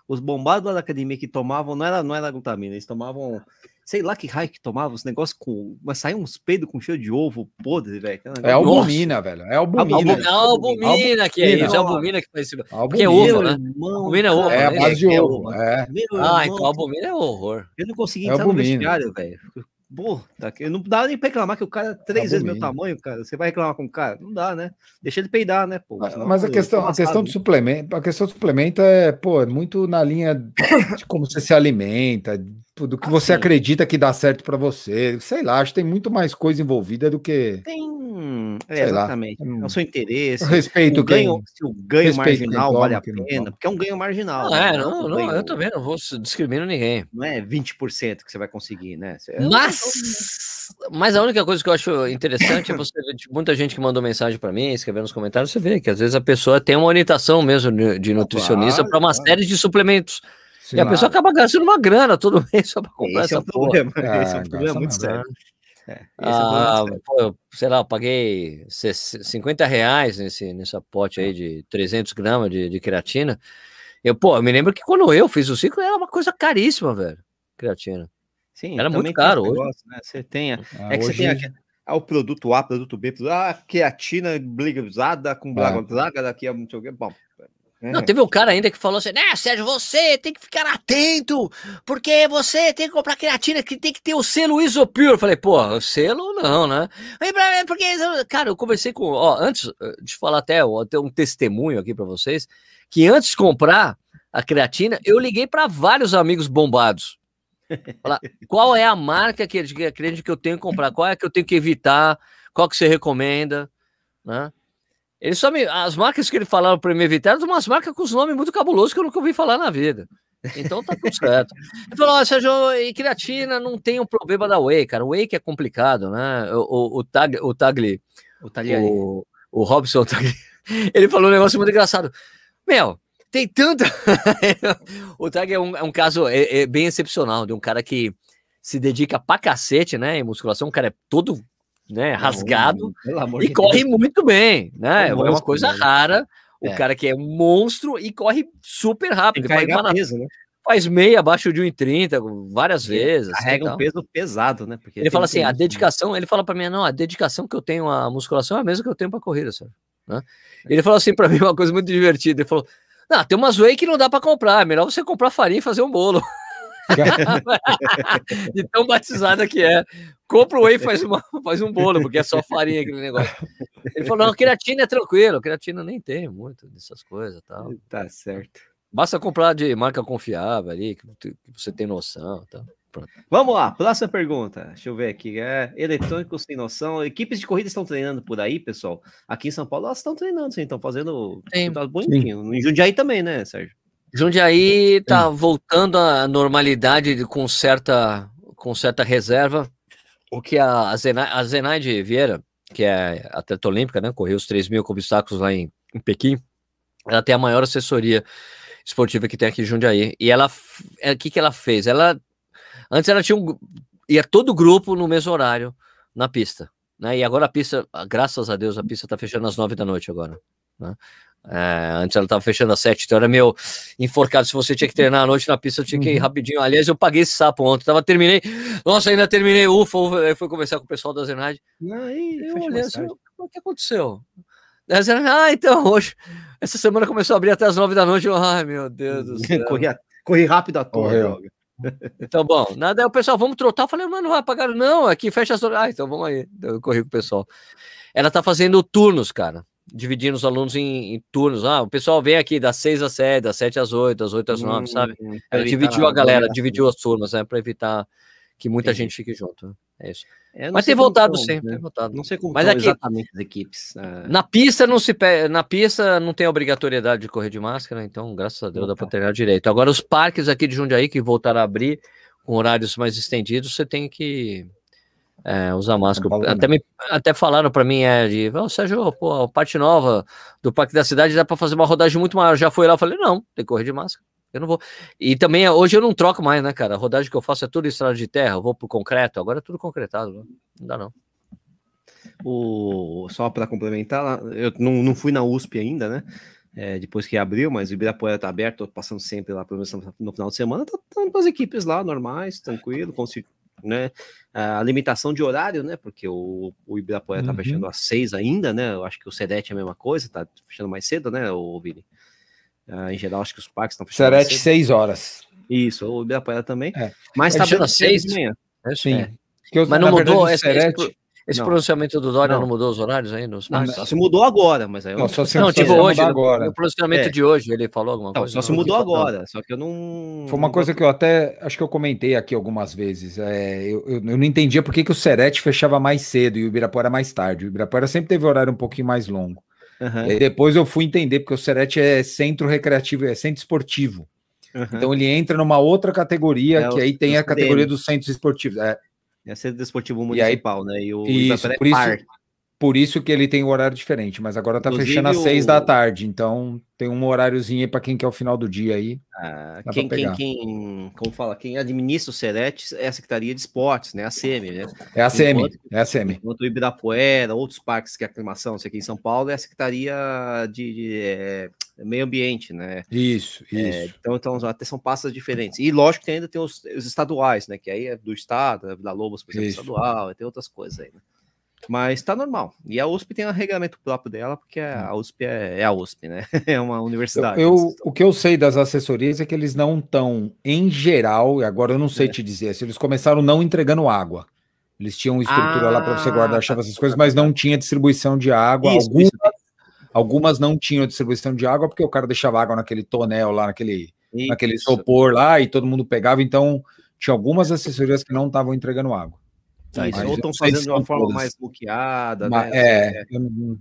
os bombados da academia que tomavam não era, não era glutamina, eles tomavam, sei lá que raio que tomavam, os negócios com. Mas saiam uns peidos com cheiro de ovo podre, velho. É albumina, velho. É albumina. É albumina, que é isso. É albumina que faz isso. Porque é ovo, né? Albumina é ovo. É a né? base de é ovo. É. Ah, então albumina é horror. Eu não consegui entrar no vestiário, velho. Puta, não dá nem pra reclamar que o cara é três vezes meu tamanho, cara. Você vai reclamar com o cara? Não dá, né? Deixa ele peidar, né, pô? Senão, mas a questão, a questão do suplemento, a questão do suplemento é, pô, é muito na linha de como você se alimenta, do que você acredita que dá certo para você. Sei lá, acho que tem muito mais coisa envolvida do que. Tem. É, exatamente. Lá. É o seu interesse. Eu respeito o ganho, se o ganho marginal vale a pena, porque é um ganho marginal. Não, né? é, não, não, eu também não vou discriminar ninguém. Não é 20% que você vai conseguir, né? É mas, mas a única coisa que eu acho interessante é você ver tipo, muita gente que mandou mensagem para mim, escrevendo nos comentários, você vê que às vezes a pessoa tem uma orientação mesmo de, de nutricionista claro, para uma claro. série de suplementos. Sim, e a pessoa acaba gastando uma grana todo mês só para comprar esse essa é porra. Problema. esse é um ah, problema muito sério. É, é ah, pô, eu, sei lá, eu paguei 50 reais nesse, nessa pote aí de 300 gramas de, de creatina. Eu, pô, eu me lembro que quando eu fiz o ciclo era uma coisa caríssima, velho, creatina. Sim, era muito caro hoje. Negócio, né? Você tem, ah, é que hoje... você tem aqui, ah, o produto A, produto B, produto, ah, creatina blizada com blá blá daqui a muito bom. Não, teve um cara ainda que falou assim, né, Sérgio, você tem que ficar atento, porque você tem que comprar creatina que tem que ter o selo Isopure. Eu falei, pô, selo não, né? Porque, cara, eu conversei com, ó, antes eh, de falar até, até um testemunho aqui para vocês, que antes de comprar a creatina, eu liguei para vários amigos bombados. Falar, qual é a marca que acredita que eu tenho que comprar? Qual é que eu tenho que evitar? Qual que você recomenda? Né? Ele só me, as marcas que ele falava para me evitar eram umas marcas com os nomes muito cabulosos que eu nunca ouvi falar na vida. Então tá tudo certo. Ele falou: oh, Sérgio, e creatina não tem um problema da whey, cara. O whey que é complicado, né? O, o, o, tag, o Tagli, o, o, o Robson Tagli, ele falou um negócio muito engraçado. Meu, tem tanta. o Tag é um, é um caso é, é bem excepcional de um cara que se dedica pra cacete, né? Em musculação, um cara é todo né, rasgado e corre Deus. muito bem, né? É, é uma coisa rara. O é. cara que é um monstro e corre super rápido. Faz, peso, né? faz meia abaixo de 1,30 várias ele vezes. Assim, carrega um peso pesado, né? Porque ele fala assim: a dedicação, ele fala para mim, não, a dedicação que eu tenho à musculação é a mesma que eu tenho para corrida, sabe? Né? Ele falou assim para mim uma coisa muito divertida. Ele falou: Não, tem umas whey que não dá para comprar, é melhor você comprar farinha e fazer um bolo. de tão batizada que é. Compra o whey e faz, uma, faz um bolo, porque é só farinha aquele negócio. Ele falou: não, creatina é tranquilo, creatina nem tem muito dessas coisas tal. Tá certo. Basta comprar de marca confiável ali, que você tem noção. Tá? Pronto. Vamos lá, próxima pergunta. Deixa eu ver aqui. É eletrônico sem noção. Equipes de corrida estão treinando por aí, pessoal? Aqui em São Paulo elas estão treinando, sim, estão fazendo bonitinho. Sim. Em Jundiaí também, né, Sérgio? Jundiaí está voltando à normalidade com certa, com certa reserva. O que a, a, Zenai, a Zenaide Vieira, que é atleta olímpica, né, correu os 3 mil obstáculos lá em, em Pequim, ela tem a maior assessoria esportiva que tem aqui em Jundiaí. E ela, é, o que, que ela fez? Ela, antes ela tinha um, ia todo o grupo no mesmo horário na pista. né? E agora a pista, graças a Deus, a pista tá fechando às nove da noite agora, né? É, antes ela estava fechando às sete, então era meio enforcado. Se você tinha que treinar à noite na pista, eu tinha que ir uhum. rapidinho. Aliás, eu paguei esse sapo ontem. Tava, terminei. Nossa, ainda terminei. Ufa, ufa. Aí fui conversar com o pessoal da Zenade. Aí, eu olhei assim, o que aconteceu? Zenade, ah, então, hoje. Essa semana começou a abrir até as nove da noite. Eu, Ai, meu Deus do céu. corri, corri rápido à toa. Então, bom, nada. Aí o pessoal, vamos trotar. Eu falei, mano, não vai pagar, não. Aqui fecha as. Ah, então vamos aí. Eu corri com o pessoal. Ela tá fazendo turnos, cara dividindo os alunos em, em, turnos. Ah, o pessoal vem aqui das 6 às 7, das 7 às 8, das 8 às 9, hum, sabe? Ela dividiu a galera, dividiu as turmas, né? Para evitar que muita gente fique junto. Né? É isso. É, Mas tem voltado sempre, né? voltado. Não sei como Mas aqui, exatamente as equipes. É... Na pista não se na pista não tem obrigatoriedade de correr de máscara, então graças a Deus Opa. dá para treinar direito. Agora os parques aqui de Jundiaí que voltaram a abrir com horários mais estendidos, você tem que é, usar máscara. Até, me, até falaram para mim, é, de, oh, Sérgio, pô, a parte nova do Parque da Cidade dá para fazer uma rodagem muito maior. Já fui lá, falei, não, tem que correr de máscara. Eu não vou. E também, hoje eu não troco mais, né, cara? A rodagem que eu faço é tudo estrada de terra, eu vou pro concreto, agora é tudo concretado, né? não dá não. O, só para complementar, eu não, não fui na USP ainda, né? É, depois que abriu, mas o Ibirapuera tá aberto, tô passando sempre lá, pelo no final de semana, tá, tá as equipes lá, normais, tranquilo, né? A limitação de horário, né? Porque o, o Ibirapuera tá uhum. fechando às seis ainda, né? Eu acho que o Sedete é a mesma coisa, tá fechando mais cedo, né, o Vini? Uh, em geral, acho que os parques estão fechando. Sedete, seis horas. Isso, o Ibirapuera também. É. Mas tá fechando às seis de manhã. É, sim. É. Eu, mas não mudou esse, Serete... Esse não. pronunciamento do Dória não. não. mudou os horários aí nos não, Só se mudou agora, mas aí eu não. Só se, não, tipo hoje, agora. o pronunciamento é. de hoje, ele falou alguma coisa? Só se mudou agora, só que eu não. Foi uma coisa que eu até acho que eu comentei aqui algumas vezes. É, eu, eu, eu, não entendia por que, que o Serete fechava mais cedo e o Ibirapuera mais tarde. O Ibirapuera sempre teve horário um pouquinho mais longo. Uhum. E depois eu fui entender, porque o Serete é centro recreativo, é centro esportivo. Uhum. Então ele entra numa outra categoria, é, que aí tem a categoria dos centros esportivos. É, é Centro Desportivo Municipal, aí, né? E o isso, por isso, por isso que ele tem um horário diferente, mas agora tá Inclusive, fechando às seis o... da tarde, então tem um horáriozinho aí para quem quer o final do dia aí. Ah, quem, quem, quem, como fala, quem administra o Serete é a Secretaria de Esportes, né? A SEMI, né? É a SEMI, enquanto, é a SEMI. Enquanto o Ibirapuera, outros parques que é aclimação, sei aqui em São Paulo, é a Secretaria de, de é, meio ambiente, né? Isso, é, isso. então, então, até são pastas diferentes. E lógico que ainda tem os, os estaduais, né? Que aí é do estado, da Lobos, por exemplo, estadual, tem outras coisas aí, né? Mas tá normal. E a USP tem um regulamento próprio dela, porque a hum. USP é, é a USP, né? É uma universidade. Eu, eu, o que eu sei das assessorias é que eles não estão, em geral, e agora eu não sei é. te dizer, se eles começaram não entregando água. Eles tinham estrutura ah, lá para você guardar chave, essas coisas, mas não tinha distribuição de água. Isso, algumas, isso. algumas não tinham distribuição de água, porque o cara deixava água naquele tonel lá, naquele, isso. naquele isopor lá, e todo mundo pegava. Então, tinha algumas assessorias que não estavam entregando água. Isso, ou estão fazendo de uma forma todas. mais bloqueada, né? É, eu não,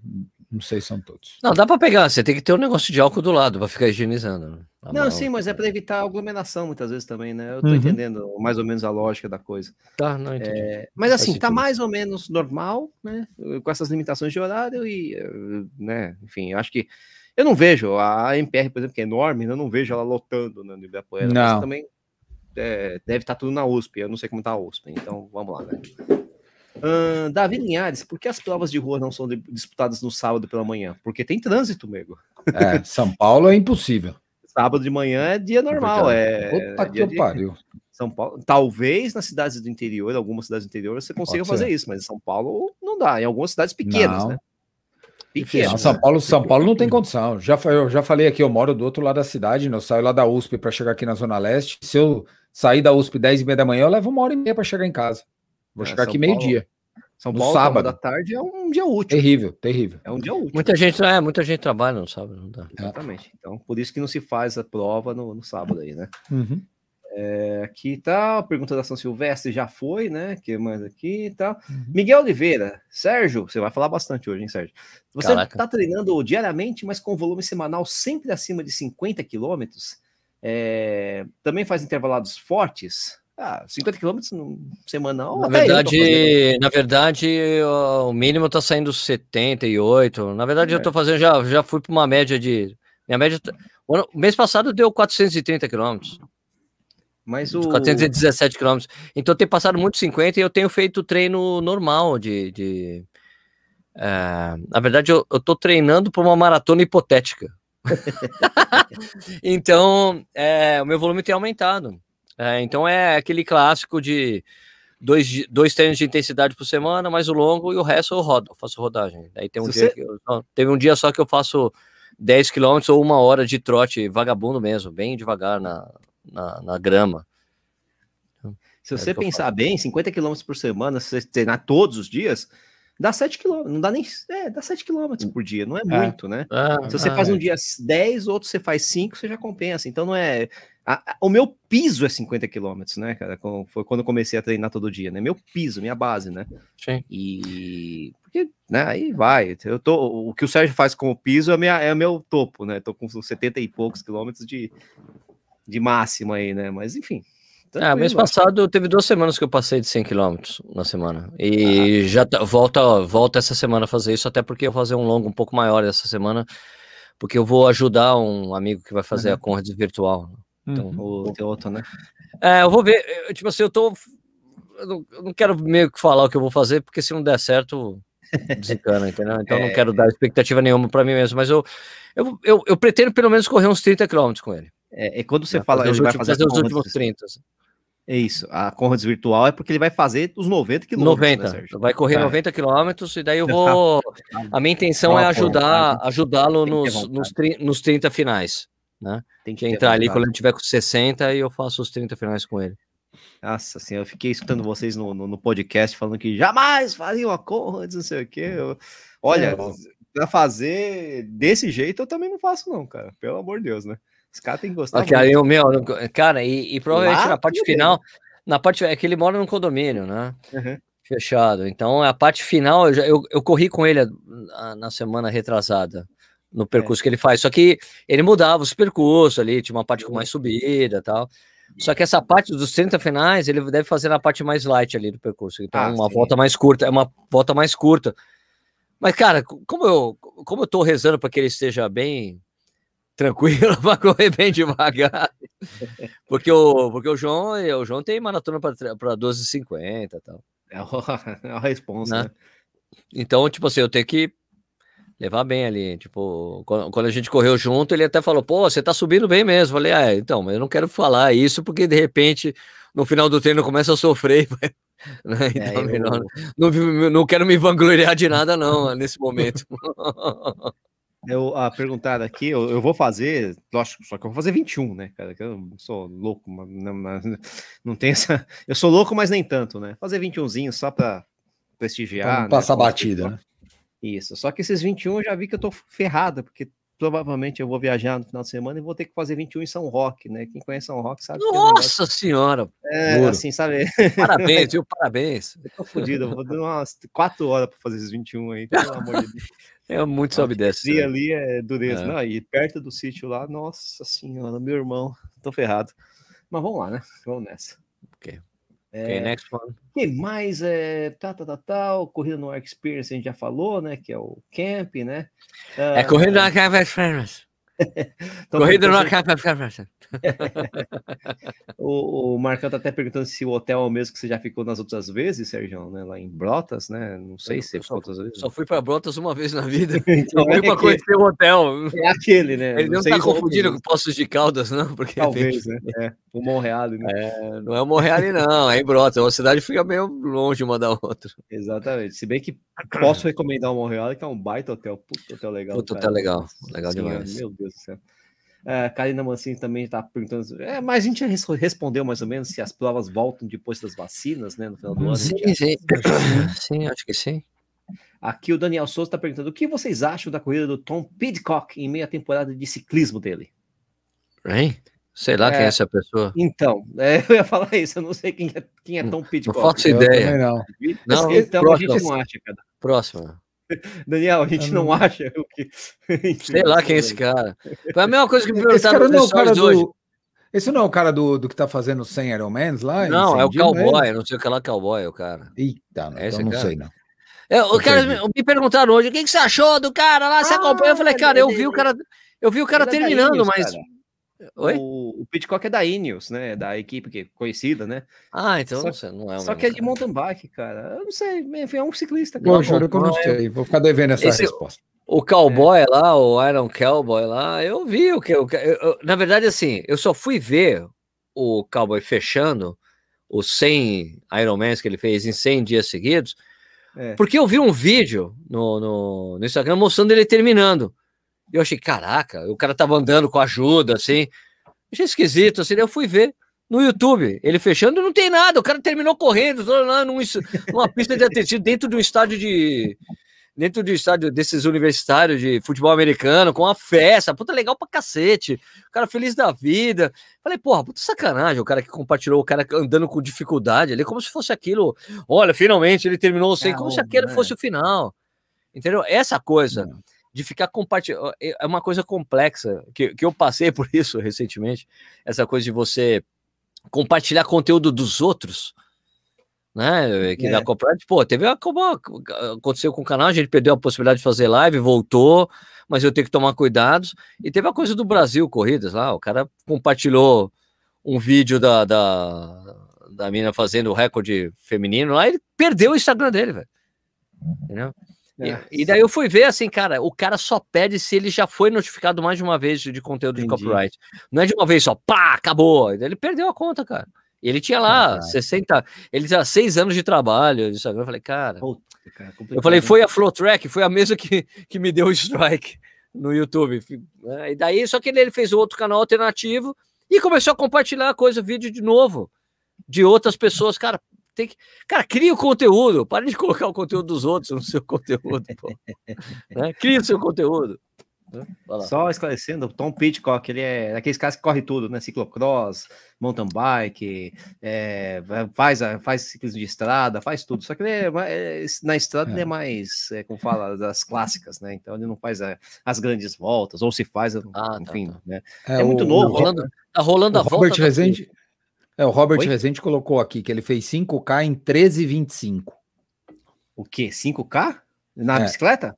não, sei se são todos. Não, dá para pegar, você tem que ter um negócio de álcool do lado para ficar higienizando. Né? Tá não, sim, mas é para evitar aglomeração muitas vezes também, né? Eu tô uhum. entendendo mais ou menos a lógica da coisa. Tá, não entendi. É, mas assim, tá mais ou menos normal, né? Com essas limitações de horário e, né? Enfim, acho que eu não vejo a MPR, por exemplo, que é enorme, eu não vejo ela lotando né, no Ibirapuera, não. mas também é, deve estar tá tudo na USP. Eu não sei como está a USP, então vamos lá, né? Uh, Davi Linhares, por que as provas de rua não são disputadas no sábado pela manhã? Porque tem trânsito, amigo. É, São Paulo é impossível. Sábado de manhã é dia normal. É, Puta que de... pariu. São Paulo, talvez nas cidades do interior, algumas cidades do interior, você consiga fazer isso, mas em São Paulo não dá. Em algumas cidades pequenas, não. né? Pequenas. São Paulo, São Paulo não tem condição. Já, eu já falei aqui, eu moro do outro lado da cidade, né? eu saio lá da USP para chegar aqui na Zona Leste. Se eu sair da USP 10 e meia da manhã, eu levo uma hora e meia para chegar em casa. Vou é, chegar São aqui meio-dia. São Paulo, sábado da tarde é um dia útil. Terrível, terrível. É um dia útil. Muita gente, é, muita gente trabalha no sábado, não dá. Exatamente. Então, por isso que não se faz a prova no, no sábado aí, né? Uhum. É, aqui tá, a pergunta da São Silvestre já foi, né? que mais aqui tá? Uhum. Miguel Oliveira, Sérgio, você vai falar bastante hoje, hein, Sérgio? Você Caraca. tá treinando diariamente, mas com volume semanal sempre acima de 50 quilômetros? É, também faz intervalados fortes. Ah, 50 quilômetros semanal. Na verdade, na verdade, o mínimo tá saindo 78. Na verdade, é. eu tô fazendo, já, já fui para uma média de. Minha média. Tá, o mês passado deu 430 quilômetros. Mas o... 417 quilômetros. Então eu tenho passado muito 50 e eu tenho feito treino normal de. de é, na verdade, eu, eu tô treinando para uma maratona hipotética. então, é, o meu volume tem aumentado. É, então é aquele clássico de dois, dois treinos de intensidade por semana, mais o longo e o resto eu rodo, eu faço rodagem. Aí tem um dia você... eu, teve um dia só que eu faço 10 quilômetros ou uma hora de trote vagabundo mesmo, bem devagar na, na, na grama. Se é você pensar bem, 50 quilômetros por semana, se você treinar todos os dias, dá 7 quilômetros, não dá nem, é, dá 7 quilômetros por dia, não é, é. muito, né? É, se você faz um dia 10, outro você faz 5, você já compensa, então não é... A, a, o meu piso é 50 quilômetros, né, cara? Foi quando eu comecei a treinar todo dia, né? Meu piso, minha base, né? Sim. E porque, né, aí vai. Eu tô, o que o Sérgio faz com o piso é, minha, é o meu topo, né? Tô com 70 e poucos quilômetros de, de máxima aí, né? Mas enfim. Ah, mês passado teve duas semanas que eu passei de 100 km na semana. E ah. já tá, volta, volta essa semana a fazer isso, até porque eu vou fazer um longo um pouco maior essa semana, porque eu vou ajudar um amigo que vai fazer uhum. a Conrads virtual. Então, uhum. o outro, né? É, eu vou ver. Eu, tipo assim, eu tô. Eu não, eu não, quero meio que falar o que eu vou fazer, porque se não der certo, desencana, entendeu? Então é, não quero dar expectativa nenhuma para mim mesmo, mas eu, eu, eu, eu, pretendo pelo menos correr uns 30 km com ele. É, é quando você fala ele vai fazer, fazer os últimos 30. É isso, a Conrads virtual é porque ele vai fazer os 90 quilômetros. 90, né, vai correr é. 90 quilômetros e daí eu vou. A minha intenção é ajudar ajudá-lo nos, nos, nos 30 finais. Né? Tem que entrar ali quando ele tiver com 60 e eu faço os 30 finais com ele. Nossa assim, eu fiquei escutando vocês no, no, no, podcast falando que jamais fariam a Conrads, não sei o quê. Eu, olha, é, pra fazer desse jeito eu também não faço, não, cara. Pelo amor de Deus, né? Os caras têm que gostar. Okay, aí, meu, cara, e, e provavelmente Lá, na parte final, na parte é que ele mora num condomínio, né? Uhum. Fechado. Então a parte final, eu, já, eu, eu corri com ele a, na semana retrasada no é. percurso é. que ele faz. Só que ele mudava os percursos ali, tinha uma parte com mais subida tal. Só que essa parte dos 30 finais, ele deve fazer na parte mais light ali do percurso. Então, ah, uma sim. volta mais curta, é uma volta mais curta. Mas, cara, como eu, como eu tô rezando para que ele esteja bem tranquilo para correr bem devagar. Porque o, porque o João, o João tem maratona para 12h50 e tal. É a, é resposta, né? né? Então, tipo assim, eu tenho que levar bem ali. Tipo, quando, a gente correu junto, ele até falou: pô, você tá subindo bem mesmo. Eu falei: ah, então, mas eu não quero falar isso porque de repente no final do treino começa a sofrer. Né? É, então, é, eu... não, não, não quero me vangloriar de nada, não, nesse momento. Eu, a perguntada aqui, eu, eu, vou fazer, lógico, só que eu vou fazer 21, né, cara? Que eu sou louco, mas não, não tem essa. Eu sou louco, mas nem tanto, né? Fazer 21zinho só para prestigiar. Pra não né? passar batida, né? Isso. Só que esses 21 eu já vi que eu tô ferrado, porque provavelmente eu vou viajar no final de semana e vou ter que fazer 21 em São Roque, né? Quem conhece São Roque sabe. Nossa é senhora! É, Duro. assim, sabe? Parabéns, viu? Parabéns. Eu tô fodido, eu vou dar umas 4 horas para fazer esses 21 aí, pelo amor de Deus. É muito sobe dessa. E ali é dureza. É. Não, e perto do sítio lá, nossa senhora, meu irmão, tô ferrado. Mas vamos lá, né? Vamos nessa. Ok. É, okay, next one. que mais? É, tá, tá, tá, tá, corrida no Arc Experience a gente já falou, né? Que é o Camp, né? Uh, é corrida no Arc Experience. Corrida no o, o Marcão tá até perguntando se o hotel é o mesmo que você já ficou nas outras vezes, Sérgio, né? Lá em Brotas, né? Não sei eu, se você ficou outras vezes. Só fui para Brotas uma vez na vida. então, só fui é para conhecer o hotel. É aquele, né? Ele não, não tá confundindo com Poços de Caldas, não? Porque Talvez, né? É, o Monreal, né? É, não é o Monreal, não, é em Brotas. Uma cidade fica meio longe uma da outra. Exatamente. Se bem que posso recomendar o Monreal, que é um baita hotel. Puta hotel legal. Puta hotel legal. Legal Sim, demais. Meu Deus do céu. A Karina Mancini também está perguntando, é, mas a gente já respondeu mais ou menos se as provas voltam depois das vacinas, né, no final do ano. Sim, sim, sim, acho que sim. Aqui o Daniel Souza está perguntando, o que vocês acham da corrida do Tom Pidcock em meia temporada de ciclismo dele? Hein? Sei lá é, quem é essa pessoa. Então, é, eu ia falar isso, eu não sei quem é, quem é Tom Pidcock. Não faço ideia. Não. não. Então próximo. a gente não acha, cara. Próxima. Daniel, a gente não acha o que. Sei lá quem é esse cara. Foi a mesma coisa que me perguntaram no stories hoje. Do... Esse não é o cara do, do que tá fazendo 100 Ironmans lá? Não, é o Cowboy, não sei o que lá, Cowboy é o cara. Eita, não, é então não cara? sei não. É, o cara me, me perguntaram hoje, o que, que você achou do cara lá? Você ah, acompanha? Eu falei, cara, eu vi o cara, eu vi o cara terminando, mas. Oi? O, o Pitcock é da Ineos, né? Da equipe que é conhecida, né? Ah, então só, não é Só que é de mountain bike, cara. Eu não sei, é um ciclista. Cara. Eu juro que eu não sei. Vou ficar devendo essa Esse, resposta. O cowboy é. lá, o Iron Cowboy lá, eu vi o que. Eu, eu, na verdade, assim, eu só fui ver o cowboy fechando os 100 Ironmans que ele fez em 100 dias seguidos, é. porque eu vi um vídeo no, no, no Instagram mostrando ele terminando. Eu achei, caraca, o cara tava andando com ajuda, assim. Achei esquisito, assim. Eu fui ver no YouTube, ele fechando, não tem nada. O cara terminou correndo, lá num, numa pista de atletismo, dentro de um estádio de. Dentro do estádio desses universitários de futebol americano, com uma festa, puta legal pra cacete. O cara feliz da vida. Falei, porra, puta sacanagem. O cara que compartilhou, o cara andando com dificuldade ali, como se fosse aquilo. Olha, finalmente ele terminou sem, ah, como se aquele fosse o final. Entendeu? Essa coisa. Não de ficar compartilhando. É, é uma coisa complexa, que, que eu passei por isso recentemente, essa coisa de você compartilhar conteúdo dos outros, né? Que é. dá copyright. Pô, teve a, como aconteceu com o canal, a gente perdeu a possibilidade de fazer live, voltou, mas eu tenho que tomar cuidados. E teve a coisa do Brasil, corridas lá, o cara compartilhou um vídeo da, da, da mina fazendo o recorde feminino lá, ele perdeu o Instagram dele, velho. Entendeu? É. E, e, daí eu fui ver assim, cara, o cara só pede se ele já foi notificado mais de uma vez de conteúdo Entendi. de copyright. Não é de uma vez só, pá, acabou. Ele perdeu a conta, cara. Ele tinha lá ah, 60, ele tinha seis anos de trabalho de Instagram. Eu falei, cara. Puta, cara eu falei, foi a Flow Track, foi a mesma que, que me deu o strike no YouTube. É, e daí, só que ele, ele fez outro canal alternativo e começou a compartilhar a coisa, vídeo de novo, de outras pessoas. Cara, tem que. Cara, cria o conteúdo. Para de colocar o conteúdo dos outros no seu conteúdo. né? Cria o seu conteúdo. Né? Só esclarecendo, o Tom Pitcock, ele é daqueles caras que corre tudo, né? Ciclocross, mountain bike, é, faz, faz ciclismo de estrada, faz tudo. Só que ele é, é na estrada é. ele é mais, é, como fala, das clássicas, né? Então ele não faz é, as grandes voltas, ou se faz, ah, tá, enfim, tá, tá. né? É, muito o, novo. Rolando, tá rolando a Robert volta. Rezende, é, o Robert Oi? Rezende colocou aqui que ele fez 5K em 13,25. O quê? 5K? Na é. bicicleta?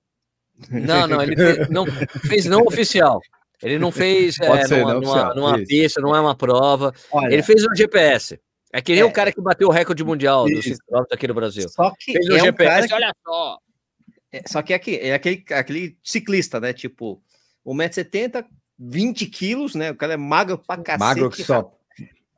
Não, não, ele fez, não, fez não oficial. Ele não fez é, ser, numa, não numa, numa pista, não é uma prova. Olha, ele fez um GPS. É que nem é, o cara que bateu o recorde mundial do ciclismo aqui no Brasil. Só que fez um é GPS, um olha só. É, só que é, aqui, é aquele, aquele ciclista, né? Tipo, 1,70m, 20 quilos, né? O cara é magro pra cacete. Magro que só.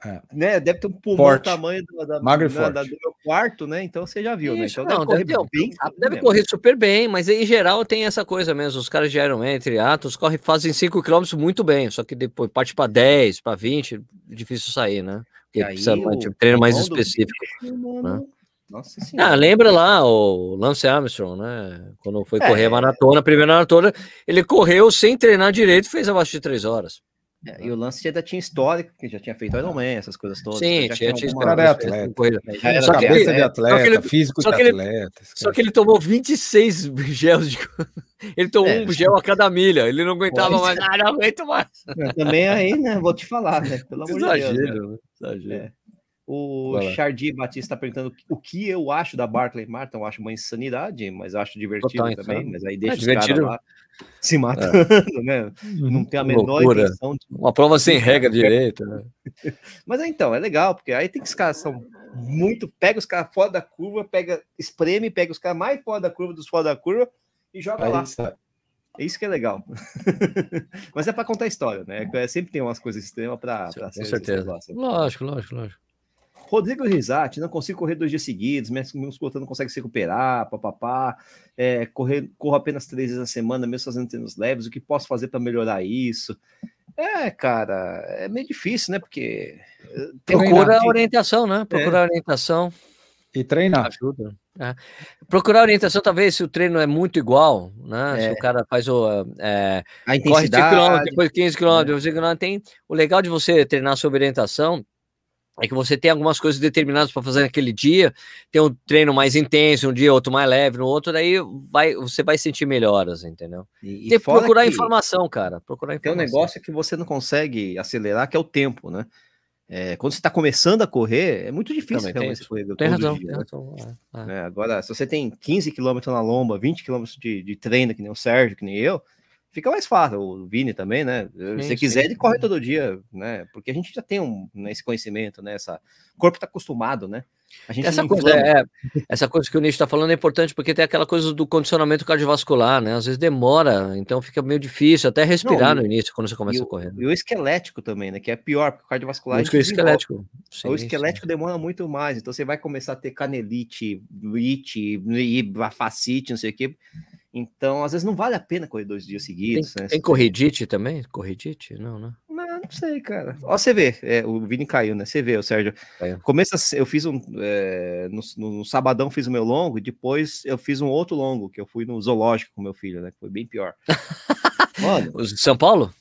É. Né? Deve ter um pulmão do tamanho do, da, Magro da, da, do meu quarto, né? Então você já viu, Isso, né? Então não, deve, correr, bem, deve correr super bem, mas em geral tem essa coisa mesmo. Os caras de Ironman, triatos, correm, fazem 5 km muito bem, só que depois parte para 10, para 20, difícil sair, né? Porque aí, precisa de tipo, treino mais específico. Né? Nossa senhora. Ah, lembra lá o Lance Armstrong, né? Quando foi correr é, a maratona, a primeira maratona, ele correu sem treinar direito e fez abaixo de 3 horas. É, e o lance já tinha histórico, que já tinha feito Ironman, essas coisas todas. Sim, já tinha, tinha história. Era atleta. Já era só cabeça ele, de atleta, só que ele, físico só de ele, atleta. Só que ele tomou 26 gels de. Ele tomou é, um gel a cada milha, ele não aguentava mais. Ah, não aguento mais. também aí, né? Vou te falar, né? Pelo amor exagero, de Deus. Né? Exagero. É. O Chardy Batista está perguntando o que eu acho da Barclay Martin. Eu acho uma insanidade, mas acho divertido Total, também. Então. Mas aí deixa é, os caras lá se matando, é. né? Não tem a menor Loucura. intenção de... Uma prova sem regra direita. Né? mas então, é legal, porque aí tem que os caras são muito. Pega os caras fora da curva, pega, espreme, pega os caras mais fora da curva dos fora da curva e joga aí lá. Sabe. É isso que é legal. mas é para contar história, né? É, sempre tem umas coisas extremas para. Com certeza. Lógico, lógico, lógico. Rodrigo Risati, não consigo correr dois dias seguidos, minha musculatura não consegue se recuperar, papapá. É, correr, corro apenas três vezes na semana, mesmo fazendo treinos leves. O que posso fazer para melhorar isso? É, cara, é meio difícil, né? Porque. Eh, Procura orientação, né? Procurar é. orientação. E treinar. Ajuda. É. Procurar orientação, talvez, se o treino é muito igual, né? É. Se o cara faz o. É, a intensidade. Corre 5 km, depois 15 km, é. tem. O legal de você treinar sob orientação é que você tem algumas coisas determinadas para fazer naquele dia, tem um treino mais intenso, um dia outro mais leve, no outro, daí vai, você vai sentir melhoras, entendeu? E, e procurar informação, cara. Procurar informação. Tem um negócio que você não consegue acelerar, que é o tempo, né? É, quando você está começando a correr, é muito difícil Também realmente correr. Tem razão. Dia, tem né? razão. É, é. É, agora, se você tem 15 km na lomba, 20 km de, de treino, que nem o Sérgio, que nem eu, fica mais fácil. O Vini também, né? Sim, Se quiser, sim. ele corre todo dia, né? Porque a gente já tem um, né, esse conhecimento, né? Essa... O corpo está acostumado, né? essa, coisa, é, essa coisa que o Nish está falando é importante porque tem aquela coisa do condicionamento cardiovascular, né? Às vezes demora, então fica meio difícil até respirar Não, no início quando você começa e a correr. Né? E o esquelético também, né? Que é pior, porque o cardiovascular. O esquelético. Sim, o esquelético sim. demora muito mais, então você vai começar a ter canelite, it, facite, não sei o quê. Então, às vezes não vale a pena correr dois dias seguidos. Tem, né? tem corridite também? Corridite? Não, né? Não, não sei, cara. Ó, você vê, é, o Vini caiu, né? Você vê, o Sérgio. Começa, eu fiz um. É, no, no, sabadão fiz o meu longo, e depois eu fiz um outro longo, que eu fui no zoológico com meu filho, né? Foi bem pior. Mano. São Paulo?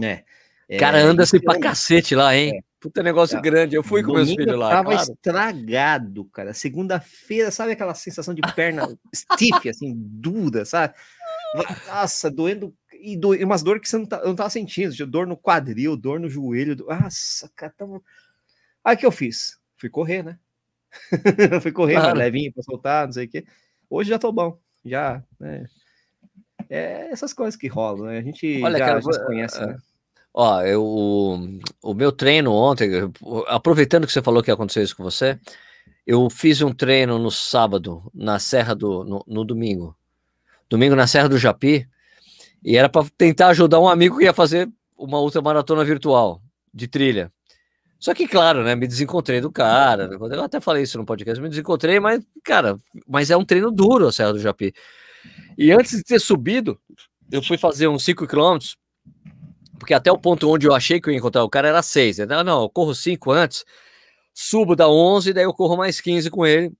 É. é cara, anda-se pra cacete lá, hein? Puta negócio é. grande. Eu fui com meus filhos lá. Tava claro. estragado, cara. Segunda-feira, sabe aquela sensação de perna stiff, assim, dura, sabe? Nossa, doendo. E, do, e umas dores que você não, tá, não tava sentindo. Dor no quadril, dor no joelho. Do... Nossa, cara, tava. Aí que eu fiz? Fui correr, né? Fui correr, claro. levinho pra soltar, não sei o quê. Hoje já tô bom. Já, né? É essas coisas que rolam, né? A gente Olha, já, cara, já se conhece, uh, né? Ó, eu, o, o meu treino ontem, aproveitando que você falou que aconteceu isso com você, eu fiz um treino no sábado, na Serra do. no, no domingo. Domingo na Serra do Japi, e era para tentar ajudar um amigo que ia fazer uma ultramaratona virtual de trilha. Só que, claro, né, me desencontrei do cara. Eu até falei isso no podcast, me desencontrei, mas, cara, mas é um treino duro a Serra do Japi. E antes de ter subido, eu fui fazer uns 5 quilômetros porque até o ponto onde eu achei que eu ia encontrar o cara era 6. Então, não, eu corro 5 antes, subo da 11, daí eu corro mais 15 com ele.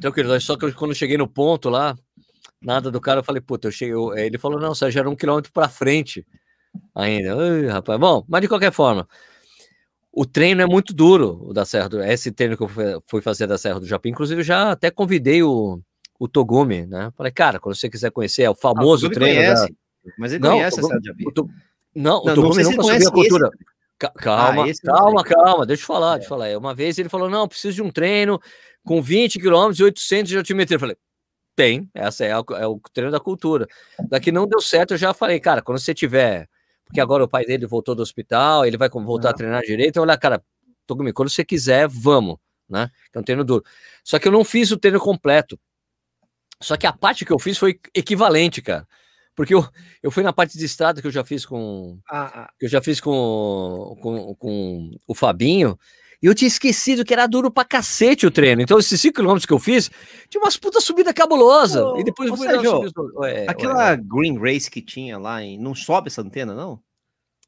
Tranquilo, só que quando eu cheguei no ponto lá, nada do cara, eu falei, puta, eu cheguei. Eu... Ele falou, não, Sérgio, era um quilômetro para frente ainda. Ai, rapaz, bom, mas de qualquer forma, o treino é muito duro, o da Serra do. Esse treino que eu fui fazer da Serra do Japim, inclusive, eu já até convidei o, o Togumi, né? Falei, cara, quando você quiser conhecer, é o ah, famoso ah, treino. Da... Mas ele não, conhece essa Jabi. Não, não, o Togumi nunca subiu a cultura. Calma, ah, calma, calma, deixa eu falar, é. deixa eu falar. Uma vez ele falou: não, preciso de um treino com 20 quilômetros e 800 de altimetria. Eu falei: tem, essa é, a, é, o treino da cultura. Daqui não deu certo, eu já falei, cara, quando você tiver. Porque agora o pai dele voltou do hospital, ele vai voltar a treinar direito. Olha, cara, Togumi, quando você quiser, vamos, né? É um treino duro. Só que eu não fiz o treino completo. Só que a parte que eu fiz foi equivalente, cara. Porque eu, eu fui na parte de estrada que eu já fiz com. Ah, ah. Que eu já fiz com, com, com o Fabinho. E eu tinha esquecido que era duro pra cacete o treino. Então, esses 5 km que eu fiz, tinha umas puta subida cabulosa. Oh, e depois eu fui Sérgio, ué, Aquela ué. Green Race que tinha lá, em, não sobe essa antena, não?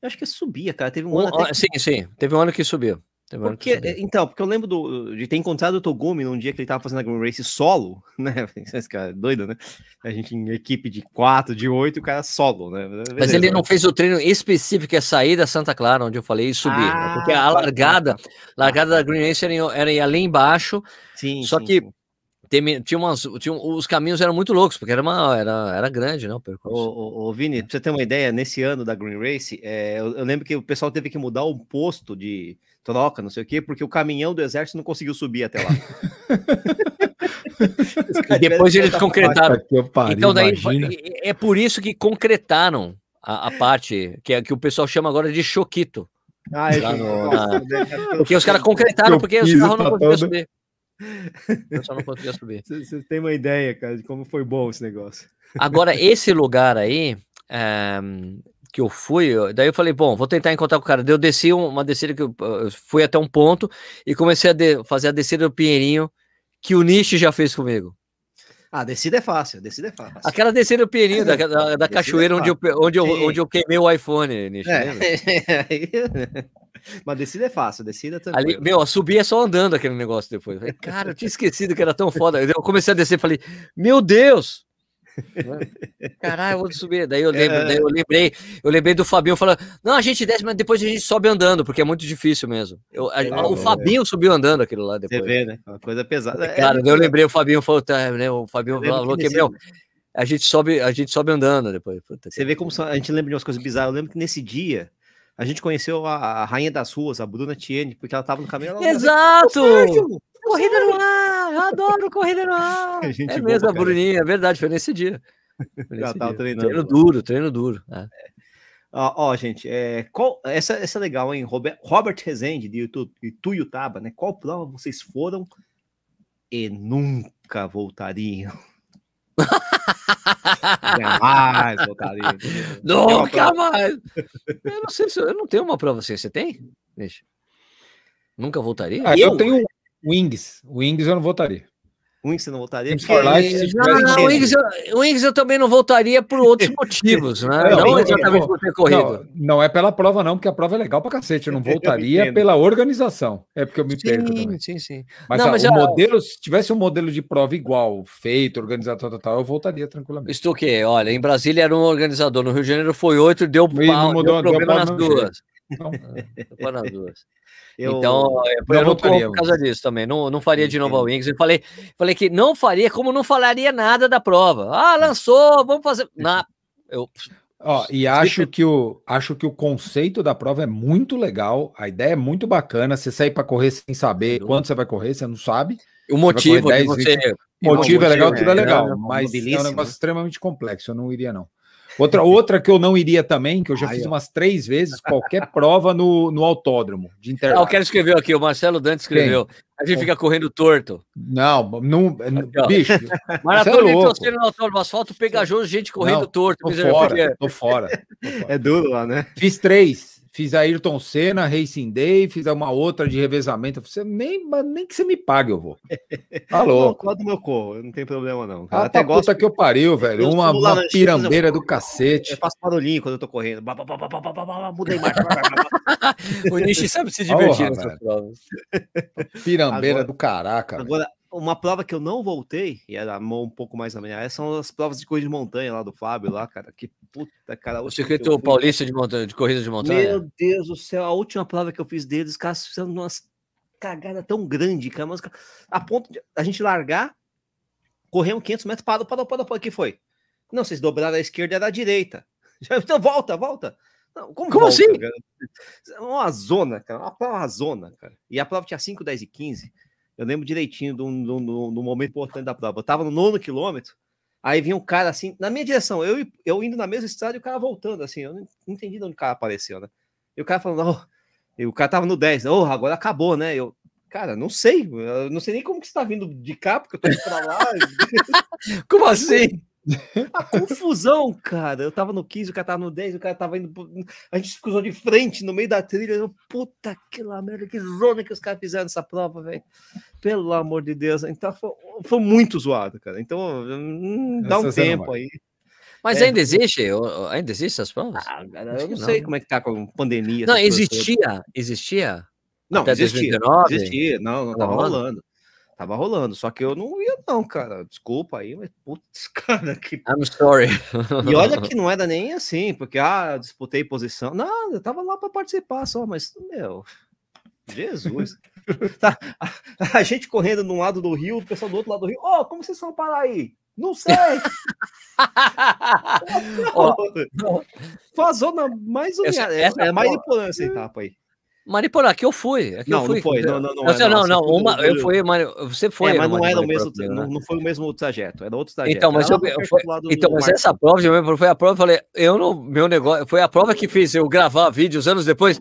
Eu acho que subia, cara. Teve um, um ano. Que... Sim, sim. Teve um ano que subiu. Porque, então, porque eu lembro do, de ter encontrado o Togumi num dia que ele tava fazendo a Green Race solo, né? Esse cara é doido, né? A gente em equipe de quatro, de oito, o cara solo, né? Beleza, Mas ele não fez o treino específico, que é sair da Santa Clara, onde eu falei, e subir. Né? Ah, porque a tá, largada, tá, tá. largada da Green Race era, era ir ali embaixo. Sim. Só sim, que sim. Tem, tinha umas, tinha, os caminhos eram muito loucos, porque era, uma, era, era grande, não? Ô, ô, ô, Vini, pra você ter uma ideia, nesse ano da Green Race, é, eu, eu, lembro que o pessoal teve que mudar o posto de troca, não sei o quê, porque o caminhão do exército não conseguiu subir até lá. e depois eles concretaram. Pariu, então, daí, é por isso que concretaram a, a parte que, é, que o pessoal chama agora de choquito. Ah, é no, na... Porque os caras concretaram, porque os carros não conseguiam subir. Eu só não conseguia subir. Você tem uma ideia, cara, de como foi bom esse negócio. Agora, esse lugar aí, é, que eu fui, daí eu falei, bom, vou tentar encontrar com o cara. Daí eu desci uma descida que eu, eu fui até um ponto e comecei a de, fazer a descida do Pinheirinho que o Nishi já fez comigo. Ah, descida é fácil, descida é fácil. Aquela descida do Pinheirinho, da, da, da cachoeira é onde, eu, onde, eu, onde eu queimei o iPhone, Nishi. É. Mas descida é fácil, descida também. Ali, meu, subir é só andando aquele negócio depois. Falei, cara, eu tinha esquecido que era tão foda. Eu comecei a descer e falei, meu Deus! Caralho, eu vou subir. Daí eu lembro, é... daí eu lembrei, eu lembrei do Fabinho falando: não, a gente desce, mas depois a gente sobe andando, porque é muito difícil mesmo. Eu, a, é, o Fabinho é. subiu andando aquilo lá depois. Você vê, né? Uma coisa pesada. Cara, é, eu lembrei, o Fabinho falou, tá, né? O Fabinho falou que, meu, a gente sobe, a gente sobe andando depois. Puta, Você vê como a gente lembra de umas coisas bizarras. Eu lembro que nesse dia a gente conheceu a, a rainha das ruas, a Bruna Tiene, porque ela tava no caminho. Ela Exato! Corrida no ar! Eu adoro corrida no ar! É mesmo, a Bruninha, é verdade, foi nesse dia. Já tá treinando. Treino duro, treino duro. É. Ó, ó, gente, é, qual, essa, essa é legal, hein? Robert, Robert Rezende, de Ituiutaba, né? Qual prova vocês foram e nunca voltariam? Jamais voltariam. Nunca mais! Eu não sei se eu não tenho uma prova assim. Você tem? Deixa. Nunca voltaria? Ah, eu, eu tenho Wings. Wings eu não voltaria. Wings você não voltaria? Porque... Não, não, o, Wings eu, Wings eu também não voltaria por outros motivos, né? Não, não exatamente por ter corrido. Não, não, é pela prova, não, porque a prova é legal pra cacete. Eu não voltaria eu pela organização. É porque eu me sim, perco também. Sim, sim. Mas não, mas o modelo, se tivesse um modelo de prova igual, feito, organizado, tal, eu voltaria tranquilamente. Isto o quê? Olha, em Brasília era um organizador, no Rio de Janeiro foi outro, deu, pau, mudou, deu problema deu nas duas. Não, deu nas duas. Eu, então, eu, eu não por causa disso também. Não, não faria de novo a Wings. Eu falei, falei que não faria, como não falaria nada da prova. Ah, lançou, vamos fazer. Na, eu, Ó, e acho que, o, acho que o conceito da prova é muito legal, a ideia é muito bacana. Você sair para correr sem saber quando você vai correr, você não sabe. O motivo, 10, você... o motivo é legal, tudo é legal, é, mas é um negócio extremamente complexo. Eu não iria, não. Outra, outra que eu não iria também, que eu já Ai, fiz umas três vezes, qualquer prova no, no autódromo de Interlagos. Ah, o cara escreveu aqui, o Marcelo Dante escreveu. Quem? A gente fica correndo torto. Não, não aqui, bicho. Maratona é no autódromo, asfalto pegajoso, gente correndo não, torto. Tô fora, tô fora, tô fora. É duro lá, né? Fiz três. Fiz a Ayrton Senna, Racing Day, fiz uma outra de revezamento. Você nem, nem que você me pague, eu vou. Alô. Qual do meu corpo? Não tem problema, não. Ah, até gosto puta que eu pariu, velho. Eu uma, uma pirambeira eu, do cacete. Eu faço barulhinho quando eu tô correndo. Mudei mais. o Nishi sabe se divertir nessas provas. Pirambeira agora, do caraca. Agora, uma prova que eu não voltei, e era um pouco mais na minha são as provas de corrida de montanha lá do Fábio, lá, cara. Que puta, cara. O circuito paulista de, montanha, de corrida de montanha? Meu Deus do céu, a última prova que eu fiz deles, os caras fizeram umas cagadas tão grande, cara. Mas, a ponto de a gente largar, corremos 500 metros, parou, parou, parou, parou. O que foi? Não, vocês dobraram a esquerda e a direita. Então volta, volta. Não, como, como volta, assim? Cara? É uma zona, cara. Uma, uma zona, cara. E a prova tinha 5, 10 e 15. Eu lembro direitinho do, do, do, do momento importante da prova. Eu tava no nono quilômetro, aí vinha um cara assim, na minha direção, eu, eu indo na mesma estrada e o cara voltando, assim, eu não entendi de onde o cara apareceu, né? E o cara falando, oh, e o cara tava no 10, oh, agora acabou, né? Eu, cara, não sei, eu não sei nem como que você tá vindo de cá, porque eu tô indo pra lá. como assim? A confusão, cara. Eu tava no 15, o cara tava no 10, o cara tava indo. A gente se cruzou de frente no meio da trilha. Eu, Puta que lá, merda, que zona que os caras fizeram nessa prova, velho. Pelo amor de Deus. Então foi, foi muito zoado, cara. Então hum, dá um tempo aí. Mas é, ainda existe? Ainda existe essas provas? Ah, cara, eu não, não, sei como é que tá com pandemia. Não, existia. Existia? Não, Até existia. 2019? Existia. Não, não tava rolando. Tava rolando, só que eu não ia, não, cara. Desculpa aí, mas putz, cara, que. I'm sorry. E olha que não era nem assim, porque, ah, disputei posição. Não, eu tava lá para participar só, mas, meu. Jesus. tá, a, a, gente correndo de um lado do rio, o pessoal do outro lado do rio. Ó, oh, como vocês vão parar aí? Não sei. oh, Foi a zona mais essa, essa é, é mais importante essa etapa aí. Mariporá, aqui eu fui. Aqui não, eu fui. não foi. Não, não, não, não, não, não uma, eu fui, você foi. É, mas não era o mesmo, não, não foi o mesmo trajeto, era outro trajeto. Então, mas, eu, eu foi, então, mas essa prova foi a prova, eu falei, eu não, meu negócio, foi a prova que fiz eu gravar vídeos anos depois.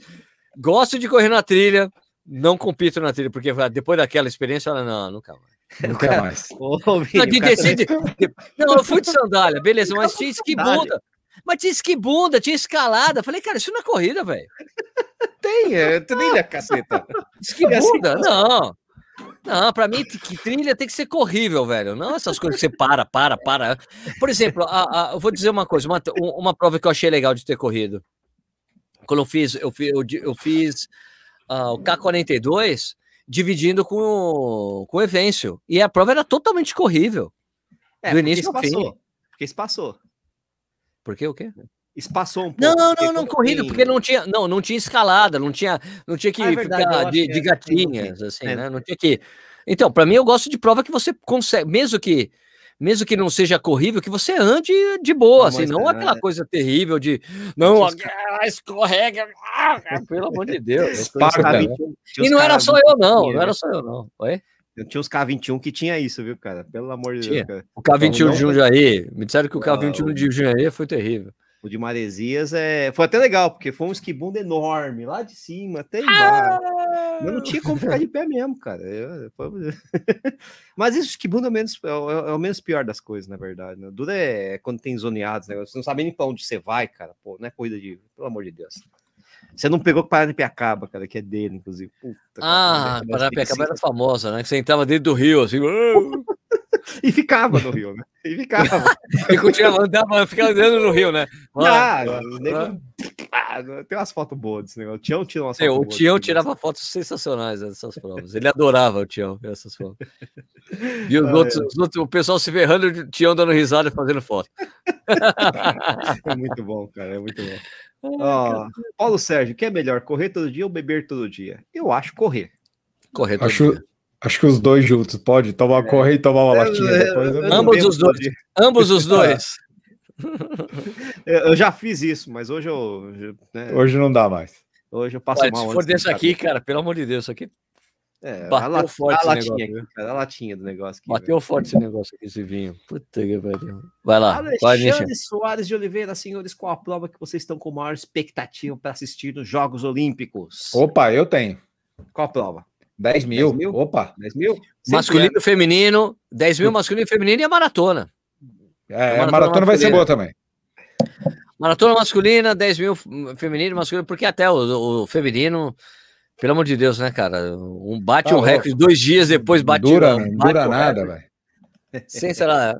Gosto de correr na trilha, não compito na trilha, porque depois daquela experiência, ela, não, nunca mais. Nunca mais. Ô, Vini, não, de, de, de, não, eu fui de sandália, beleza, mas que bunda. Mas tinha esqui bunda, tinha escalada. Falei, cara, isso não é corrida, velho. Tem, é trilha, caceta. Esqui bunda? Não. Não, pra mim, que trilha tem que ser corrível, velho. Não essas coisas que você para, para, para. Por exemplo, a, a, eu vou dizer uma coisa, uma, uma prova que eu achei legal de ter corrido. Quando eu fiz, eu fiz, eu, eu fiz uh, o K42 dividindo com o, com o Evencio. E a prova era totalmente corrível. É, do início ao fim. Porque isso passou. Por quê? O quê? Espaçou um pouco. Não, não, não, não corrido, porque não tinha, não, não tinha escalada, não tinha, não tinha que ah, é verdade, ficar de, de, é, gatinhas, assim, é. né? Não tinha que. Então, para mim, eu gosto de prova que você consegue, mesmo que mesmo que não seja corrível, que você ande de boa, não, assim, não é, aquela é. coisa terrível de não, escorrega, ah, pelo amor de Deus. e não era só eu, não, não era só eu, não. Oi? Tinha uns K21 que tinha isso, viu, cara? Pelo amor de Deus. Cara. O K21 de Jundiaí, me disseram que o K21 de Jundiaí foi terrível. O de Maresias é... foi até legal, porque foi um esquibundo enorme, lá de cima, até embaixo. Ah! Eu não tinha como ficar de pé mesmo, cara. Eu... Mas isso, esquibundo é, menos, é, é, o menos pior das coisas, na verdade. Né? Dura é quando tem zoneados, né? você não sabe nem pra onde você vai, cara. Pô, não é corrida de. Pelo amor de Deus. Você não pegou Paranapiacaba, cara, que é dele, inclusive. Puta, ah, Paranapiacaba era famosa, né? Que você entrava dentro do rio, assim. e ficava no rio, né? E ficava. e continuava andando, ficava andando no rio, né? Ah, ah, tem umas fotos boas desse negócio. O Tião tirou umas fotos O Tião tirava fotos sensacionais dessas provas. Ele adorava o Tião, essas fotos. E os, ah, outros, é. os outros, o pessoal se ferrando, o Tião dando risada e fazendo foto. é muito bom, cara, é muito bom. Oh, Paulo Sérgio, que é melhor, correr todo dia ou beber todo dia? Eu acho correr. Correr todo acho, dia. Acho que os dois juntos, pode tomar, é. correr e tomar uma é, latinha é, depois. ambos os dois. Ambos os dois. eu já fiz isso, mas hoje eu. Né, hoje não dá mais. Hoje eu passo Olha, mal. Se for desse aqui, cara, pelo amor de Deus, isso aqui. É, Bateu a, forte a latinha, negócio, aqui, cara, a latinha do negócio. Aqui, Bateu velho. forte esse negócio aqui, esse vinho. Puta que pariu. Vai lá. Alexandre vai, Soares de Oliveira, senhores, qual a prova que vocês estão com maior expectativa para assistir nos Jogos Olímpicos? Opa, eu tenho. Qual a prova? 10 mil. 10 mil? Opa. 10 mil? Masculino e feminino. 10 mil masculino e feminino e a maratona. É, a maratona, maratona vai ser boa também. Maratona masculina, 10 mil feminino e masculino, porque até o, o, feminino, pelo amor de Deus, né, cara? Um bate ah, um recorde dois dias depois bate Dura, um, bate dura nada, velho. Sem, sei lá.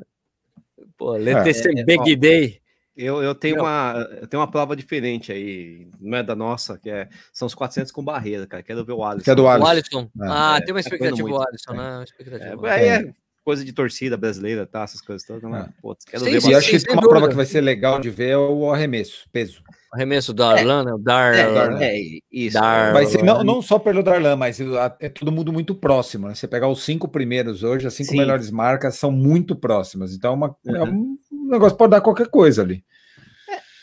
Pô, LTC é, Big Day. Eu, eu, tenho uma, eu tenho uma prova diferente aí, não é da nossa, que é, são os 400 com barreira, cara. Quero ver o Alisson. Que é do Alisson. O Alisson. Ah, é, tem uma expectativa do Alisson, né? Expectativa. É, é, coisa de torcida brasileira, tá? Essas coisas todas. Não é? Pô, quero sim, ver sim, acho que uma dúvida. prova que vai ser legal de ver é o arremesso, peso. Arremesso do Arlan, né? O Dar, é, é, isso. Dar, vai ser não, não só pelo Darlan, mas é todo mundo muito próximo. Né? Você pegar os cinco primeiros hoje, as cinco sim. melhores marcas são muito próximas. Então, uma, uhum. é um negócio pode dar qualquer coisa ali.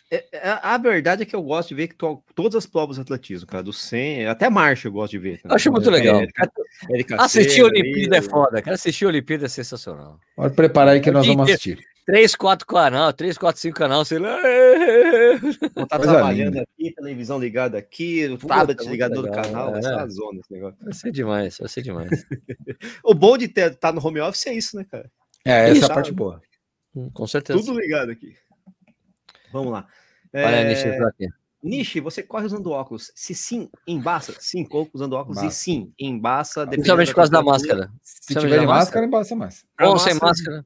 É, é, a verdade é que eu gosto de ver que to, todas as provas de atletismo, cara, do 100, até marcha eu gosto de ver. Acho muito legal. assistir a Olimpíada é foda, cara. Assistir a Olimpíada é sensacional. Pode preparar aí que nós vamos assistir. 3, 4 canal, 3, 4, 5 canal, sei lá. Vou tá trabalhando linda. aqui, televisão ligada aqui, o tablet ligado no canal, é. vai ser zona esse negócio. Vai ser demais, vai ser demais. o bom de estar tá no home office é isso, né, cara? É, essa é a parte boa. Hum, com certeza. Tudo ligado aqui. Vamos lá. Olha, é... Nishi, você corre usando óculos? Se sim, embaça. Sim, corro usando óculos e sim, embaça. Principalmente por causa da máscara. Se tiver de máscara, embaça mais. Ou sem máscara.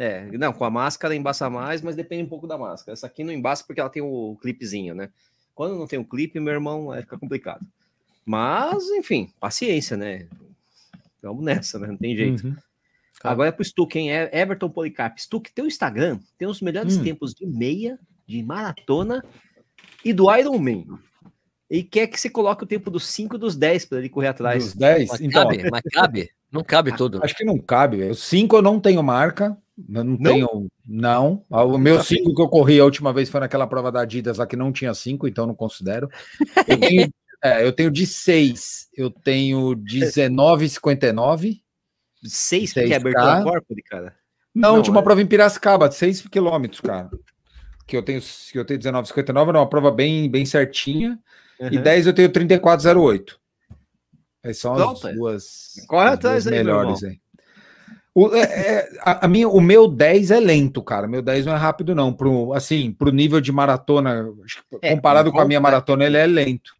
É, não, com a máscara embaça mais, mas depende um pouco da máscara. Essa aqui não embaça porque ela tem o clipezinho, né? Quando não tem o clipe, meu irmão, vai ficar complicado. Mas, enfim, paciência, né? Vamos nessa, né? Não tem jeito. Uhum. Agora é pro Stuck, hein? Everton Policarp. Stuck, teu Instagram tem os melhores hum. tempos de meia de maratona e do Ironman. E quer que você coloque o tempo dos 5 e dos 10 para ele correr atrás. Dos 10? Mas então, cabe, mas cabe? Não cabe tudo. Acho que não cabe. O 5 eu não tenho marca. Eu não, não, tenho. Não. O meu 5 que eu corri a última vez foi naquela prova da Adidas lá que não tinha 5, então não considero. Eu tenho, é, eu tenho de 6. Eu tenho 19,59. 6 que é abertura corpo, cara? Não, não última é... prova em Piracicaba, 6 quilômetros, cara que eu tenho, que eu tenho 19,59, era uma prova bem, bem certinha. Uhum. E 10 eu tenho 34,08. Essas são as duas, Corre atrás aí, melhores aí. O, é, é, a, a, minha, o meu 10 é lento, cara. Meu 10 não é rápido, não. Pro, assim, pro nível de maratona, é, comparado com a minha maratona, ele é lento.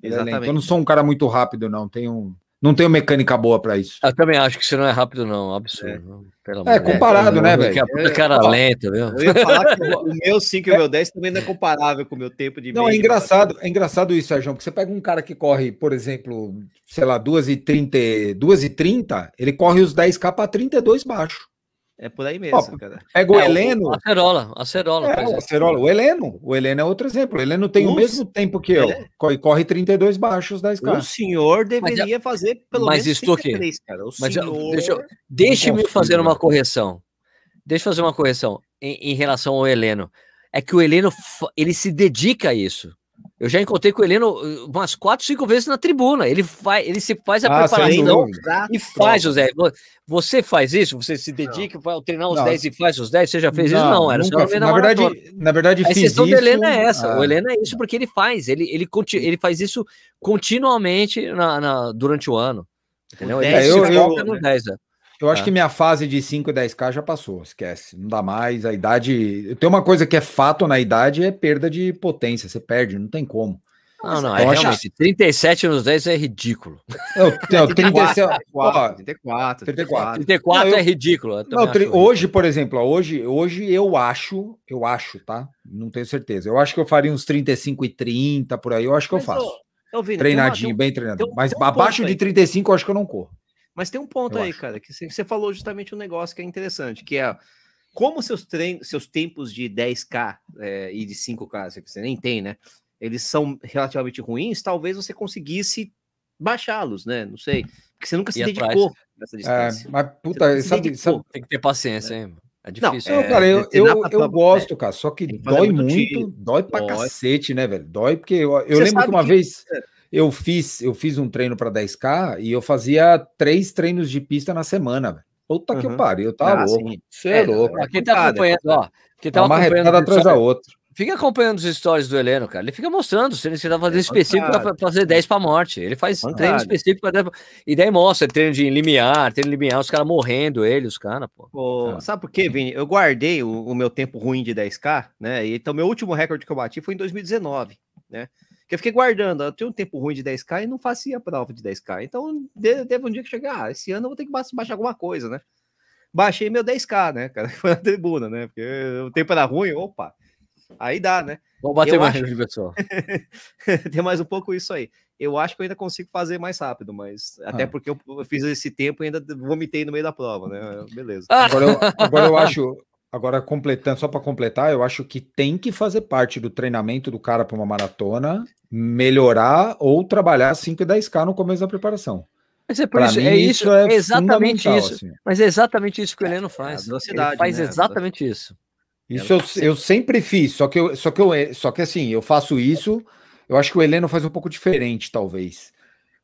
Ele Exatamente. É lento. Eu não sou um cara muito rápido, não. Tenho não tenho mecânica boa para isso. Eu também acho que isso não é rápido, não. Absurdo. É, é comparado, é, né, velho? A cara é, lenta, viu? Eu ia falar que o meu 5 e o meu 10 também não é comparável com o meu tempo de. Não, é engraçado, é engraçado isso, Sérgio, porque você pega um cara que corre, por exemplo, sei lá, 2h30, 2h30, ele corre os 10K para 32 baixo. É por aí mesmo, Ó, cara. Pega o é, Heleno. Acerola, Acerola. É, o Acerola. O Heleno. O Heleno é outro exemplo. O Heleno tem o mesmo tempo que eu. É. Corre, corre 32 baixos da escala. O senhor deveria mas, fazer pelo mas menos estou aqui. cara. O mas senhor... deixa, deixe-me fazer uma correção. Deixa eu fazer uma correção em, em relação ao Heleno. É que o Heleno, ele se dedica a isso. Eu já encontrei com o Heleno uh, umas quatro, cinco vezes na tribuna. Ele, vai, ele se faz a ah, preparação e faz, José. Você faz isso? Você se dedica para treinar os 10 e faz os 10? Você já fez não, isso? Não, era nunca, só na, verdade, na verdade, a fiz isso. do Heleno é essa. Ah. O Heleno é isso porque ele faz. Ele, ele, ele faz isso continuamente na, na durante o ano. Entendeu? Ele é, eu, eu, no 10, é. Eu acho é. que minha fase de 5 e 10k já passou, esquece. Não dá mais. A idade. Tem uma coisa que é fato na idade: é perda de potência. Você perde, não tem como. Não, não, é realmente. 37 nos 10 é ridículo. Eu, não, 37, 34, 34, 34. 34 não, eu, é ridículo. Não, hoje, por exemplo, hoje, hoje eu acho, eu acho, tá? Não tenho certeza. Eu acho que eu faria uns 35 e 30 por aí. Eu acho que Mas, eu faço. Eu, eu vi, Treinadinho, bem treinado. Mas abaixo de 35 eu acho que eu não corro. Mas tem um ponto eu aí, acho. cara, que você falou justamente um negócio que é interessante, que é como seus treinos, seus tempos de 10K é, e de 5K, que você nem tem, né? Eles são relativamente ruins, talvez você conseguisse baixá-los, né? Não sei. Porque você nunca se dedicou nessa é, distância. É, mas, puta, sabe, sabe, Tem que ter paciência, hein? É difícil. Não, é, cara, eu, eu, eu gosto, cara, só que dói muito, tiro, dói pra dói. cacete, né, velho? Dói porque eu, eu lembro que uma que... vez eu fiz, eu fiz um treino para 10K e eu fazia três treinos de pista na semana, velho. Puta uhum. que eu pariu, eu tava ah, louco. Você é, é louco. Quem tá acompanhando, ó. Quem tá uma acompanhando atrás da outra. Fica acompanhando os stories do Heleno, cara. Ele fica mostrando se ele tá fazendo é específico para fazer 10 para morte. Ele faz é treino específico para E daí mostra treino de limiar, treino de limiar, os caras morrendo, ele, os caras, pô. pô sabe por quê, Vini? Eu guardei o, o, meu tempo ruim de 10K, né? E, então, meu último recorde que eu bati foi em 2019, né? Que eu fiquei guardando. Eu tinha um tempo ruim de 10K e não fazia prova de 10K. Então, teve um dia que chegar, ah, esse ano eu vou ter que baixar alguma coisa, né? Baixei meu 10K, né, cara? Foi na tribuna, né? Porque o tempo era ruim, opa. Aí dá, né? Vamos bater eu mais, acho... pessoal. Tem mais um pouco isso aí. Eu acho que eu ainda consigo fazer mais rápido, mas até ah. porque eu fiz esse tempo e ainda vomitei no meio da prova, né? Beleza. Agora eu, agora eu acho, Agora, completando, só para completar, eu acho que tem que fazer parte do treinamento do cara para uma maratona, melhorar ou trabalhar 5 e 10K no começo da preparação. Mas é por isso, mim, é isso, é, é exatamente isso. Assim. Mas é exatamente isso que o Heleno faz. É Ele faz né? exatamente isso. Isso eu, eu sempre fiz, só que eu, só que eu, só que assim, eu faço isso. Eu acho que o Heleno faz um pouco diferente, talvez.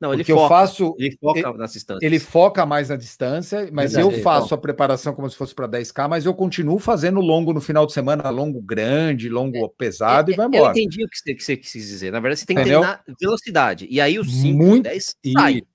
Não, ele foca, eu faço. Ele foca ele, nas distâncias. Ele foca mais na distância, mas eu faço a preparação como se fosse para 10K, mas eu continuo fazendo longo no final de semana, longo grande, longo é, pesado é, e vai embora. Eu entendi o que você, que você quis dizer. Na verdade, você tem que Entendeu? treinar velocidade. E aí os 5 Muito... 10 saem.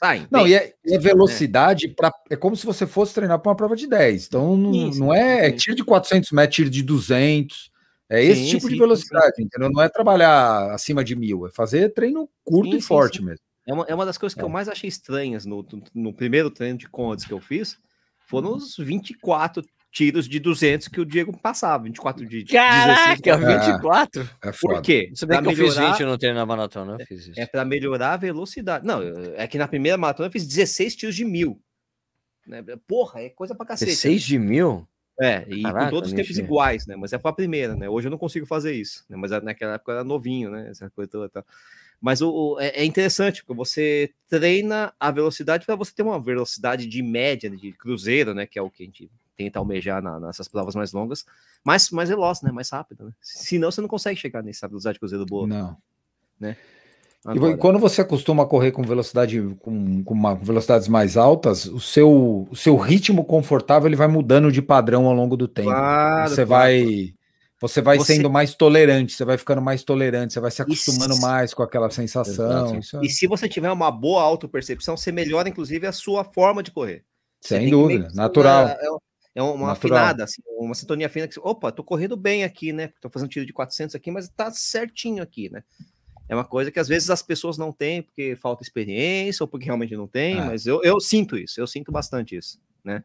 Sai, não, e é, é velocidade, é. é como se você fosse treinar para uma prova de 10. Então, não, isso, não é, é tiro de 400 metros, tiro de 200. É esse sim, tipo sim, de velocidade, sim. entendeu? Não é trabalhar acima de mil, é fazer treino curto e forte mesmo. É uma, é uma das coisas que é. eu mais achei estranhas no, no, primeiro treino de contas que eu fiz. Foram uhum. os 24 tiros de 200 que o Diego passava. 24 de, Caraca, 16, 24? É, é Por quê? Você bem que melhorar, eu fiz 20 no treino na maratona, eu fiz isso. É, é para melhorar a velocidade. Não, é que na primeira maratona eu fiz 16 tiros de mil. Né? Porra, é coisa pra cacete. 16 né? de mil? É, e Caraca, com todos os tempos iguais, né? Mas é para a primeira, né? Hoje eu não consigo fazer isso, né? Mas naquela época eu era novinho, né? Essa coisa toda. Mas o, o é, é, interessante, porque você treina a velocidade para você ter uma velocidade de média, de cruzeiro, né? Que é o que a gente tenta almejar na, nessas provas mais longas, mais, mais veloz, né? Mais rápido, né? Senão você não consegue chegar nessa velocidade de cruzeiro boa. Não. Né? Agora. E quando você acostuma a correr com velocidade com, com uma, velocidades mais altas, o seu, o seu ritmo confortável ele vai mudando de padrão ao longo do tempo. Claro, você claro. vai você vai você... sendo mais tolerante, você vai ficando mais tolerante, você vai se acostumando se... mais com aquela sensação. É... E se você tiver uma boa autopercepção, você melhora, inclusive, a sua forma de correr. Sem dúvida, natural. É, é uma natural. afinada, assim, uma sintonia fina. Que, opa, tô correndo bem aqui, né? Tô fazendo tiro de 400 aqui, mas tá certinho aqui, né? É uma coisa que às vezes as pessoas não têm porque falta experiência ou porque realmente não tem, é. mas eu, eu sinto isso, eu sinto bastante isso, né?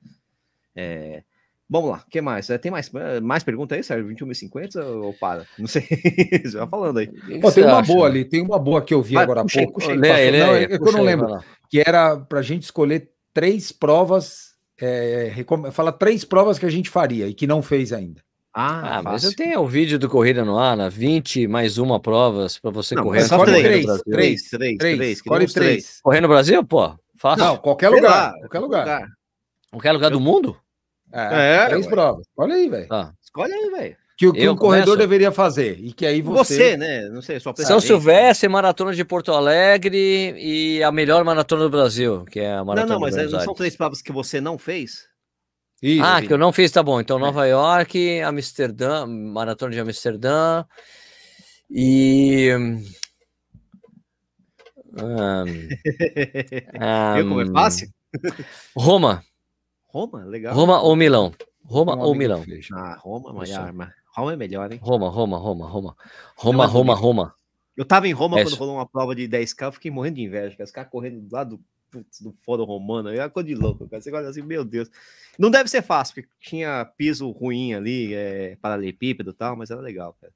É, Vamos lá, o que mais? É, tem mais, é, mais pergunta aí, Sérgio? 21h50 ou para? Não sei. Você vai falando aí. Pô, tem uma boa ali, tem uma boa que eu vi Vai, agora há pouco. Puxei, não, é eu não lembro. Que era para a gente escolher três provas. É, fala três provas que a gente faria e que não fez ainda. Ah, ah mas eu tenho o vídeo do Corrida no Ar, na 20 mais uma provas para você não, correr. Só três, três, três, três, três, três, escolhe três. Correr no Brasil, pô? Fácil. Não, qualquer lugar, qualquer lugar. Qualquer lugar do mundo? É, é três ué. provas. Olha aí, velho. Tá. Escolhe aí, velho. que o que um corredor deveria fazer. E que aí você. Você, né? Não sei, sua São Silvestre, Maratona de Porto Alegre e a melhor maratona do Brasil, que é a maratona. Não, não, mas não são três provas que você não fez? Isso, ah, que eu não fiz, tá bom. Então, Nova York, Amsterdã, maratona de Amsterdã e. Um, um, Viu como é fácil? Roma. Roma, legal. Roma ou Milão? Roma, Roma ou Milão? Ah, Roma, maior, mas Roma é melhor, hein? Roma, Roma, Roma, Roma. Roma, Roma, Roma. Eu tava em Roma é quando rolou uma prova de 10K, eu fiquei morrendo de inveja, cara. Os caras correndo lá do, do Fórum Romano, é coisa de louco, cara. Você olha assim, meu Deus. Não deve ser fácil, porque tinha piso ruim ali, é, paralelepípedo e tal, mas era legal, cara.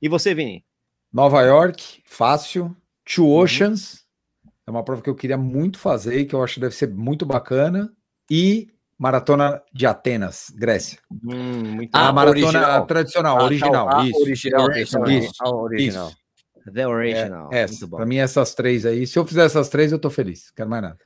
E você, Vini? Nova York, fácil. Two uhum. Oceans, uhum. é uma prova que eu queria muito fazer e que eu acho que deve ser muito bacana. E Maratona de Atenas, Grécia. Hum, a maratona original. tradicional, ah, original. Tá, isso. Original, isso, isso, original. Isso. The original. É, essa. Para mim, essas três aí. Se eu fizer essas três, eu tô feliz. Quero mais nada.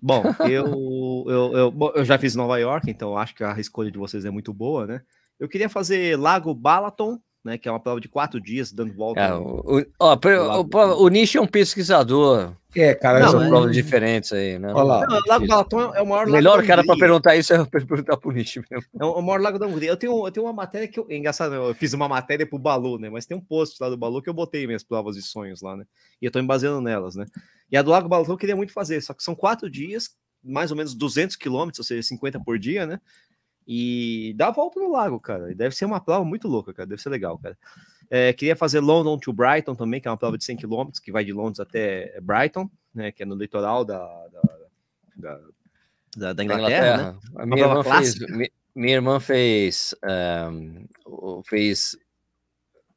Bom, eu, eu, eu, eu, já fiz Nova York, então acho que a escolha de vocês é muito boa, né? Eu queria fazer Lago Balaton, né? Que é uma prova de quatro dias, dando volta. É, o, ó, o, o, Nish é um pesquisador. É, cara, não, são é... provas diferentes aí, né? Olha lá. Não, Lago Balaton é o maior Melhor cara para perguntar isso é perguntar pro Nish mesmo. É o maior lago da Hungria. Eu tenho, eu tenho uma matéria que eu. É engraçado, eu fiz uma matéria pro Balu, né? Mas tem um post lá do Balu que eu botei minhas provas de sonhos lá, né? E eu tô me baseando nelas, né? E a do Lago Balaton eu queria muito fazer, só que são quatro dias, mais ou menos 200 quilômetros, ou seja, 50 por dia, né? E dá a volta no lago, cara. E deve ser uma prova muito louca, cara. Deve ser legal, cara. É, queria fazer London to Brighton também, que é uma prova de 100 km, que vai de Londres até Brighton, né? Que é no litoral da, da, da, da, da Inglaterra. Né? A minha irmã, fez, minha, irmã fez. Um, fez.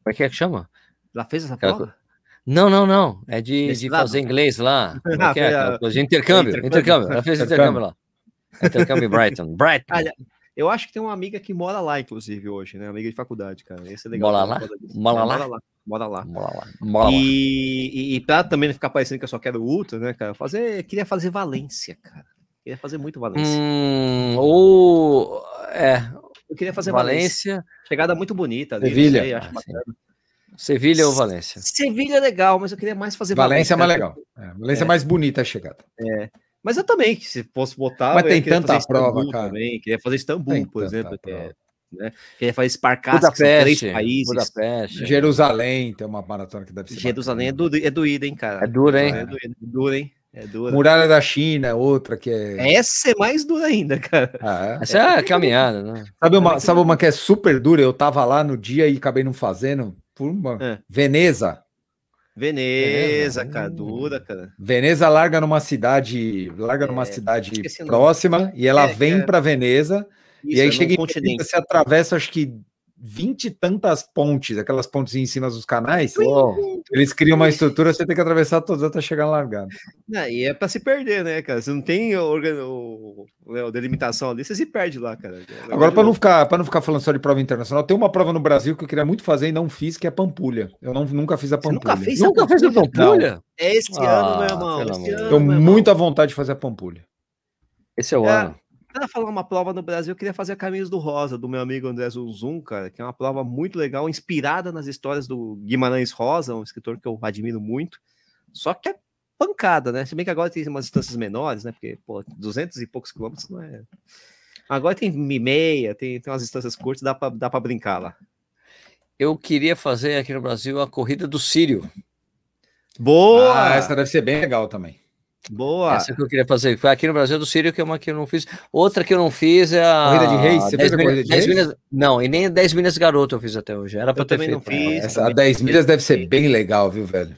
Como é que é que chama? Ela fez essa prova? Não, não, não. É de, de fazer inglês lá. Como é é? De intercâmbio. Intercâmbio. Ela fez intercâmbio lá. Intercâmbio Brighton. Brighton. Eu acho que tem uma amiga que mora lá, inclusive, hoje, né? Amiga de faculdade, cara. Esse é legal. Mora lá? Mora lá? Mora lá. Mora lá. Mora lá. Mora lá. E, e, e pra também não ficar parecendo que eu só quero ultra, né, cara? Fazer, queria fazer Valência, cara. Queria fazer muito Valência. Hum, ou... É. Eu queria fazer Valência. Valência. Chegada muito bonita. Ali, Sevilha. Sei, acho ah, Sevilha ou Valência? Sevilha é legal, mas eu queria mais fazer Valência. Valência é mais legal. É, Valência é. é mais bonita a chegada. É. Mas eu também, se fosse botar. Mas tem tanta prova, cara. Também. Queria fazer Istambul, tem por exemplo. Que é, né? Queria fazer Sparkas, que são três países. Budapeste. Jerusalém tem uma maratona que deve ser. Jerusalém é, do, é doída, hein, cara. É dura, hein? É, é dura, hein? É dura. Muralha da China, outra que é. Essa é mais dura ainda, cara. Ah, é? Essa é a caminhada, né? Sabe uma, sabe uma que é super dura? Eu tava lá no dia e acabei não fazendo. Por uma... É. Veneza. Veneza, cara, dura, cara. Veneza larga numa cidade, larga é, numa cidade próxima e ela é, vem é... para Veneza Isso, e aí chega em Veneza, você atravessa acho que vinte e tantas pontes, aquelas pontes em cima dos canais, oh, eles criam uma estrutura, você tem que atravessar todas até chegar na largada. Não, e é para se perder, né, cara? Você não tem o... o delimitação ali, você se perde lá, cara. É Agora, para não ficar para não ficar falando só de prova internacional, tem uma prova no Brasil que eu queria muito fazer e não fiz, que é Pampulha. Eu não, nunca fiz a Pampulha. Você nunca fez nunca a Pampulha? Fez a Pampulha? É esse ah, ano, meu irmão. Tenho muita vontade de fazer a Pampulha. Esse é o é. ano. Para falar uma prova no Brasil, eu queria fazer a Caminhos do Rosa, do meu amigo André Zunzum, cara, que é uma prova muito legal, inspirada nas histórias do Guimarães Rosa, um escritor que eu admiro muito. Só que é pancada, né? Se bem que agora tem umas distâncias menores, né? Porque, pô, 200 e poucos quilômetros não é. Agora tem meia, tem, tem umas distâncias curtas, dá para dá pra brincar lá. Eu queria fazer aqui no Brasil a corrida do Sírio. Boa! Ah, essa deve ser bem legal também. Boa. Essa que eu queria fazer. Foi aqui no Brasil do Sírio, que é uma que eu não fiz. Outra que eu não fiz é a. Corrida de reis? Você fez a corrida de reis? Milhas... Não, e nem 10 milhas garoto eu fiz até hoje. Era para ter feito. Não fiz, Essa, a 10 milhas deve ser bem legal, viu, velho?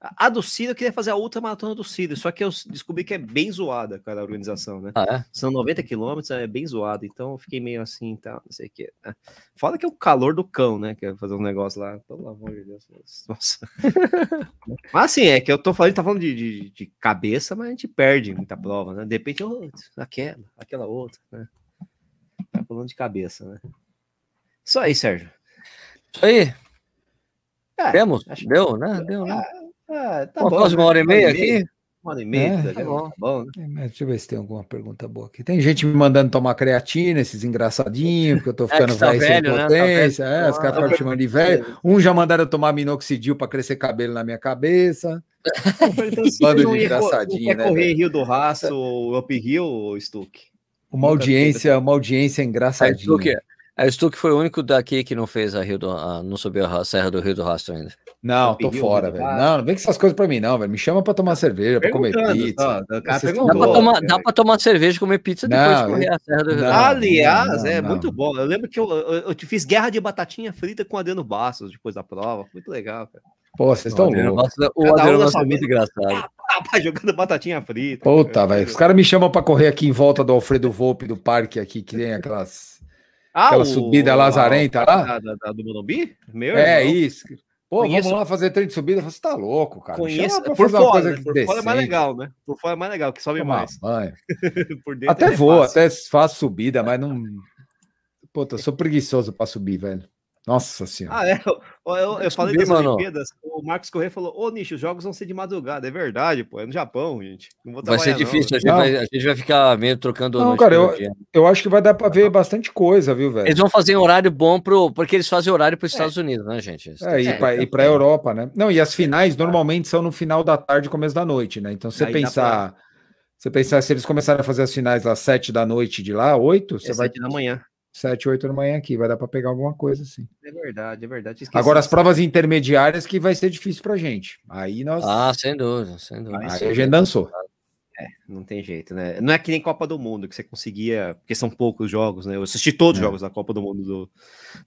A do Ciro, eu queria fazer a outra maratona do Ciro, só que eu descobri que é bem zoada, cara, a organização, né? Ah, é? São 90 quilômetros, é bem zoada, então eu fiquei meio assim, tá, não sei o que. Né? Fala que é o calor do cão, né? Que é fazer um negócio lá, pelo amor de Deus. Nossa. mas assim, é que eu tô falando, tá falando de, de, de, cabeça, mas a gente perde muita prova, né? De repente, aquela, aquela outra, né? Tá falando de cabeça, né? Isso aí, Sérgio. Isso aí. É, Temos? Deu, né? Deu, né? Ah, tá bom, quase uma hora e meia aqui. Uma hora e meia, é, tá bom. Tá bom né? é, deixa eu ver se tem alguma pergunta boa aqui. Tem gente me mandando tomar creatina, esses engraçadinhos, porque eu tô é ficando é tá velho, né? Tá potência. Tá é, os caras ficam me chamando de velho. Um já mandaram tomar minoxidil para crescer cabelo na minha cabeça. Bando de engraçadinho, né? correr Rio do Raço ou Up Rio, Stuck? Uma audiência, uma audiência engraçadinha. A Stuck foi o único daqui que não fez a Rio do, a, não subiu a Serra do Rio do Rastro ainda. Não, tô fora, velho. Não, não vem com essas coisas pra mim, não, velho. Me chama pra tomar cerveja, pra comer pizza. dá, pra tomar, dá pra tomar cerveja e comer pizza depois não, de correr a Serra do Rio. Não, Aliás, não, é muito bom. Eu lembro que eu, eu, eu, fiz guerra de batatinha frita com o Adriano Bastos depois da prova. Muito legal, cara. Pô, vocês estão loucos. O Adriano Bastos é muito engraçado. Rapaz, jogando batatinha frita. Puta, velho. Os caras me chamam pra correr aqui em volta do Alfredo Volpe, do parque aqui, que tem aquelas... Ah, aquela o, subida lazarenta lá. Da, da, do Morumbi? Meu é, irmão. isso. Pô, Conheço... vamos lá fazer treino de subida. Você tá louco, cara. Conheço... Por fora, né? por fora é mais legal, né? Por fora é mais legal, que sobe Toma mais. até é vou, fácil. até faço subida, mas não. Puta, eu sou preguiçoso pra subir, velho. Nossa senhora. Ah, é. Eu, eu, eu falei das mano. Olimpíadas, o Marcos Corrêa falou: Ô, Nicho, os jogos vão ser de madrugada. É verdade, pô. É no Japão, gente. vai ser difícil, a gente vai, a gente vai, ficar meio trocando. Não, cara, eu, eu acho que vai dar pra ver bastante coisa, viu, velho? Eles vão fazer um horário bom pro. Porque eles fazem horário para os é. Estados Unidos, né, gente? É, e pra, e pra Europa, né? Não, e as finais normalmente são no final da tarde, começo da noite, né? Então, se você pensar. Pra... Você pensar, se eles começarem a fazer as finais às sete da noite de lá, oito, é você vai. da manhã. 7, 8 da manhã aqui, vai dar para pegar alguma coisa assim. É verdade, é verdade. Esqueci Agora, as provas intermediárias que vai ser difícil pra gente. Aí nós. Ah, sem dúvida, sem dúvida. Aí a gente dançou. É, não tem jeito, né? Não é que nem Copa do Mundo, que você conseguia, porque são poucos jogos, né? Eu assisti todos os é. jogos da Copa do Mundo do,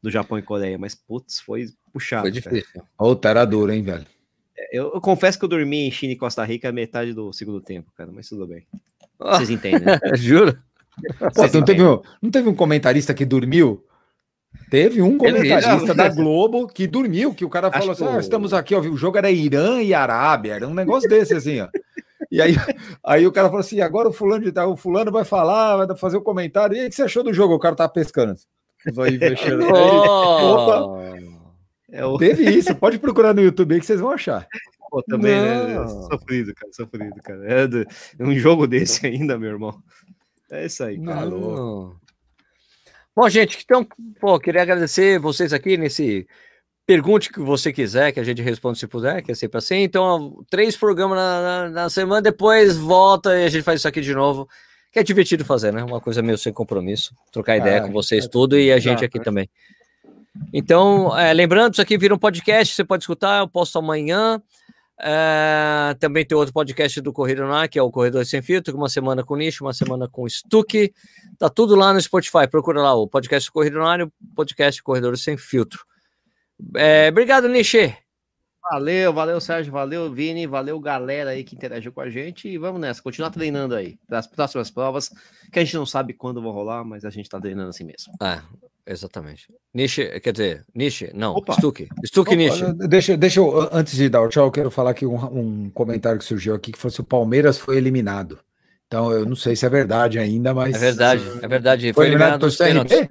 do Japão e Coreia, mas putz, foi puxado. Foi difícil. Outra era duro, hein, velho? É, eu, eu, confesso que eu dormi em China e Costa Rica a metade do segundo tempo, cara, mas tudo bem. Vocês entendem. Né? Juro? Pô, não, teve um, não teve um comentarista que dormiu Teve um comentarista da Globo que dormiu, que o cara falou assim: ah, estamos aqui, ó, o jogo era Irã e Arábia, era um negócio desse assim, ó. E aí, aí o cara falou assim: agora o fulano, de, o fulano vai falar, vai fazer o um comentário. E aí, o que você achou do jogo? O cara tá pescando. Oh. É o... Teve isso, pode procurar no YouTube aí que vocês vão achar. Pô, também, né? Não. né? Sofrido, cara, sofrido, cara. É, é um jogo desse ainda, meu irmão. É isso aí. Não. Bom, gente, então, pô, queria agradecer vocês aqui nesse pergunte que você quiser, que a gente responde se puder, que é sempre assim. Então, três programas na, na, na, semana, depois volta e a gente faz isso aqui de novo. Que é divertido fazer, né? Uma coisa meio sem compromisso. Trocar ideia ah, com vocês é, tudo e a gente aqui né? também. Então, é, lembrando, isso aqui vira um podcast, você pode escutar, eu posto amanhã. É, também tem outro podcast do Corrida Ar, que é o Corredor Sem Filtro, uma semana com Nicho, uma semana com Stuck. Tá tudo lá no Spotify. Procura lá o podcast Corrida no Ar e o podcast Corredor Sem Filtro. É, obrigado, Nishi. Valeu, valeu, Sérgio, valeu, Vini, valeu, galera aí que interagiu com a gente. E vamos nessa, continuar treinando aí para as próximas provas, que a gente não sabe quando vão rolar, mas a gente tá treinando assim mesmo. Ah, Exatamente. Niche, quer dizer, Niche, não, Opa. Stuck. Stuck Niche. Deixa, deixa eu, antes de dar o tchau, eu quero falar aqui um, um comentário que surgiu aqui, que foi se o Palmeiras foi eliminado. Então, eu não sei se é verdade ainda, mas... É verdade, é verdade. Foi, foi eliminado, eliminado nos pênaltis.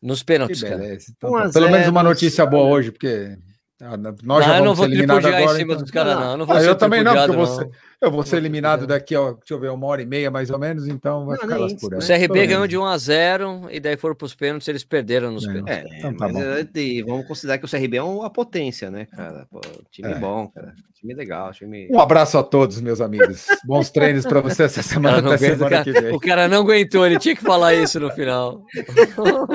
Nos pênaltis, cara. Então, tá. Pelo menos uma notícia boa hoje, porque ah, nós não, eu não vou tripudiar agora, em cima então. dos caras, não. Eu, não vou ah, eu também não, porque eu vou, ser, eu vou ser eliminado daqui, ó, deixa eu ver, uma hora e meia mais ou menos, então vai não, ficar lá por aí. O CRB ganhou de 1 a 0 e daí foram para os pênaltis, eles perderam nos é, pênaltis. É, então, tá bom. É, vamos considerar que o CRB é uma potência, né, cara? Pô, time é. bom, cara. Time legal, time... Um abraço a todos, meus amigos. Bons treinos para você essa semana, até semana cara, que vem. O cara não aguentou, ele tinha que falar isso no final.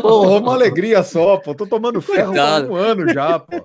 Pô, uma alegria só, pô. Tô tomando ferro há um ano já, pô.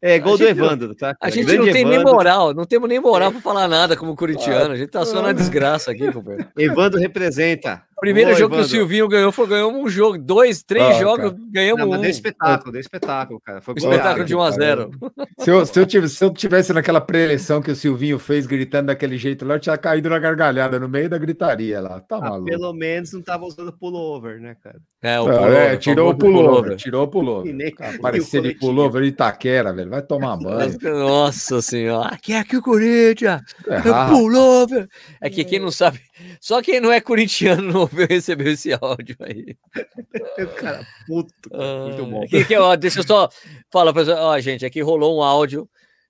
É, gol do Evandro, tá? A gente não tem Evandro. nem moral, não temos nem moral para falar nada como corintiano. A gente tá só na desgraça aqui, companheiro. Evandro representa. Primeiro jogo Evandro. que o Silvinho ganhou foi ganhou um jogo, dois, três oh, jogos, cara. ganhamos não, um. Deu espetáculo, deu espetáculo, cara. Foi espetáculo de 1 a 0 se, eu, se, eu tivesse, se eu tivesse naquela preleção que o Silvinho fez gritando daquele jeito lá, eu tinha caído na gargalhada no meio da gritaria lá. Tá ah, maluco. Pelo menos não tava usando pullover, né, cara? É, o pullover, é, tirou o pullover, pullover, tirou o pullover. Aparecer de pullover de Itaquera, velho. Vai tomar banho. Nossa senhora. Aqui é aqui o Corinthians. É, pullover. É que quem não sabe, só quem não é corintiano não recebeu esse áudio aí. Cara, puto. Cara. Muito bom. Aqui, aqui, ó, deixa eu só falar para ó, gente, aqui rolou um áudio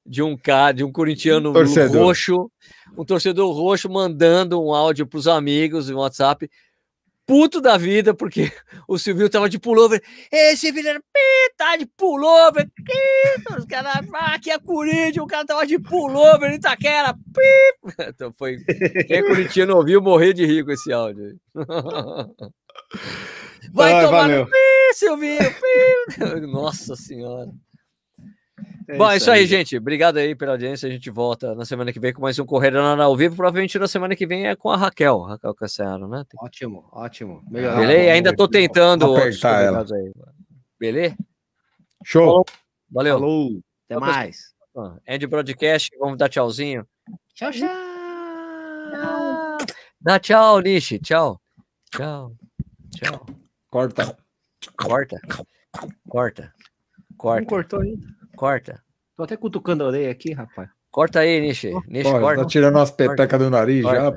de um cara, de um corintiano torcedor. roxo, um torcedor roxo mandando um áudio para os amigos no WhatsApp, puto da vida, porque o Silvio tava de pullover. Esse filho tá de pullover. Os caras, ah, aqui é Corinthians, o cara tava de pullover Itaquera. Então foi. Quem é corintiano ouviu morrer de rir com esse áudio. Vai Ai, tomar valeu. no pi, Silvinho. Nossa senhora. É Bom, é isso aí, aí, gente. Obrigado aí pela audiência. A gente volta na semana que vem com mais um Correio ao Vivo. Provavelmente na semana que vem é com a Raquel, Raquel Cassiano, né? Tem... Ótimo, ótimo. Beleza? Beleza? Ainda tô tentando apertar ela. Aí. Beleza? Show. Valeu. Falou. Até mais. End Broadcast. Vamos dar tchauzinho. Tchau, tchau. Dá tchau, Nishi. Tchau. Tchau. Tchau. Corta. Corta. Corta. Corta. Não cortou ainda. Corta. Tô até cutucando a orelha aqui, rapaz. Corta aí, Nishi. Nishi, corta. Tá tirando umas petecas do nariz corta. já, pô.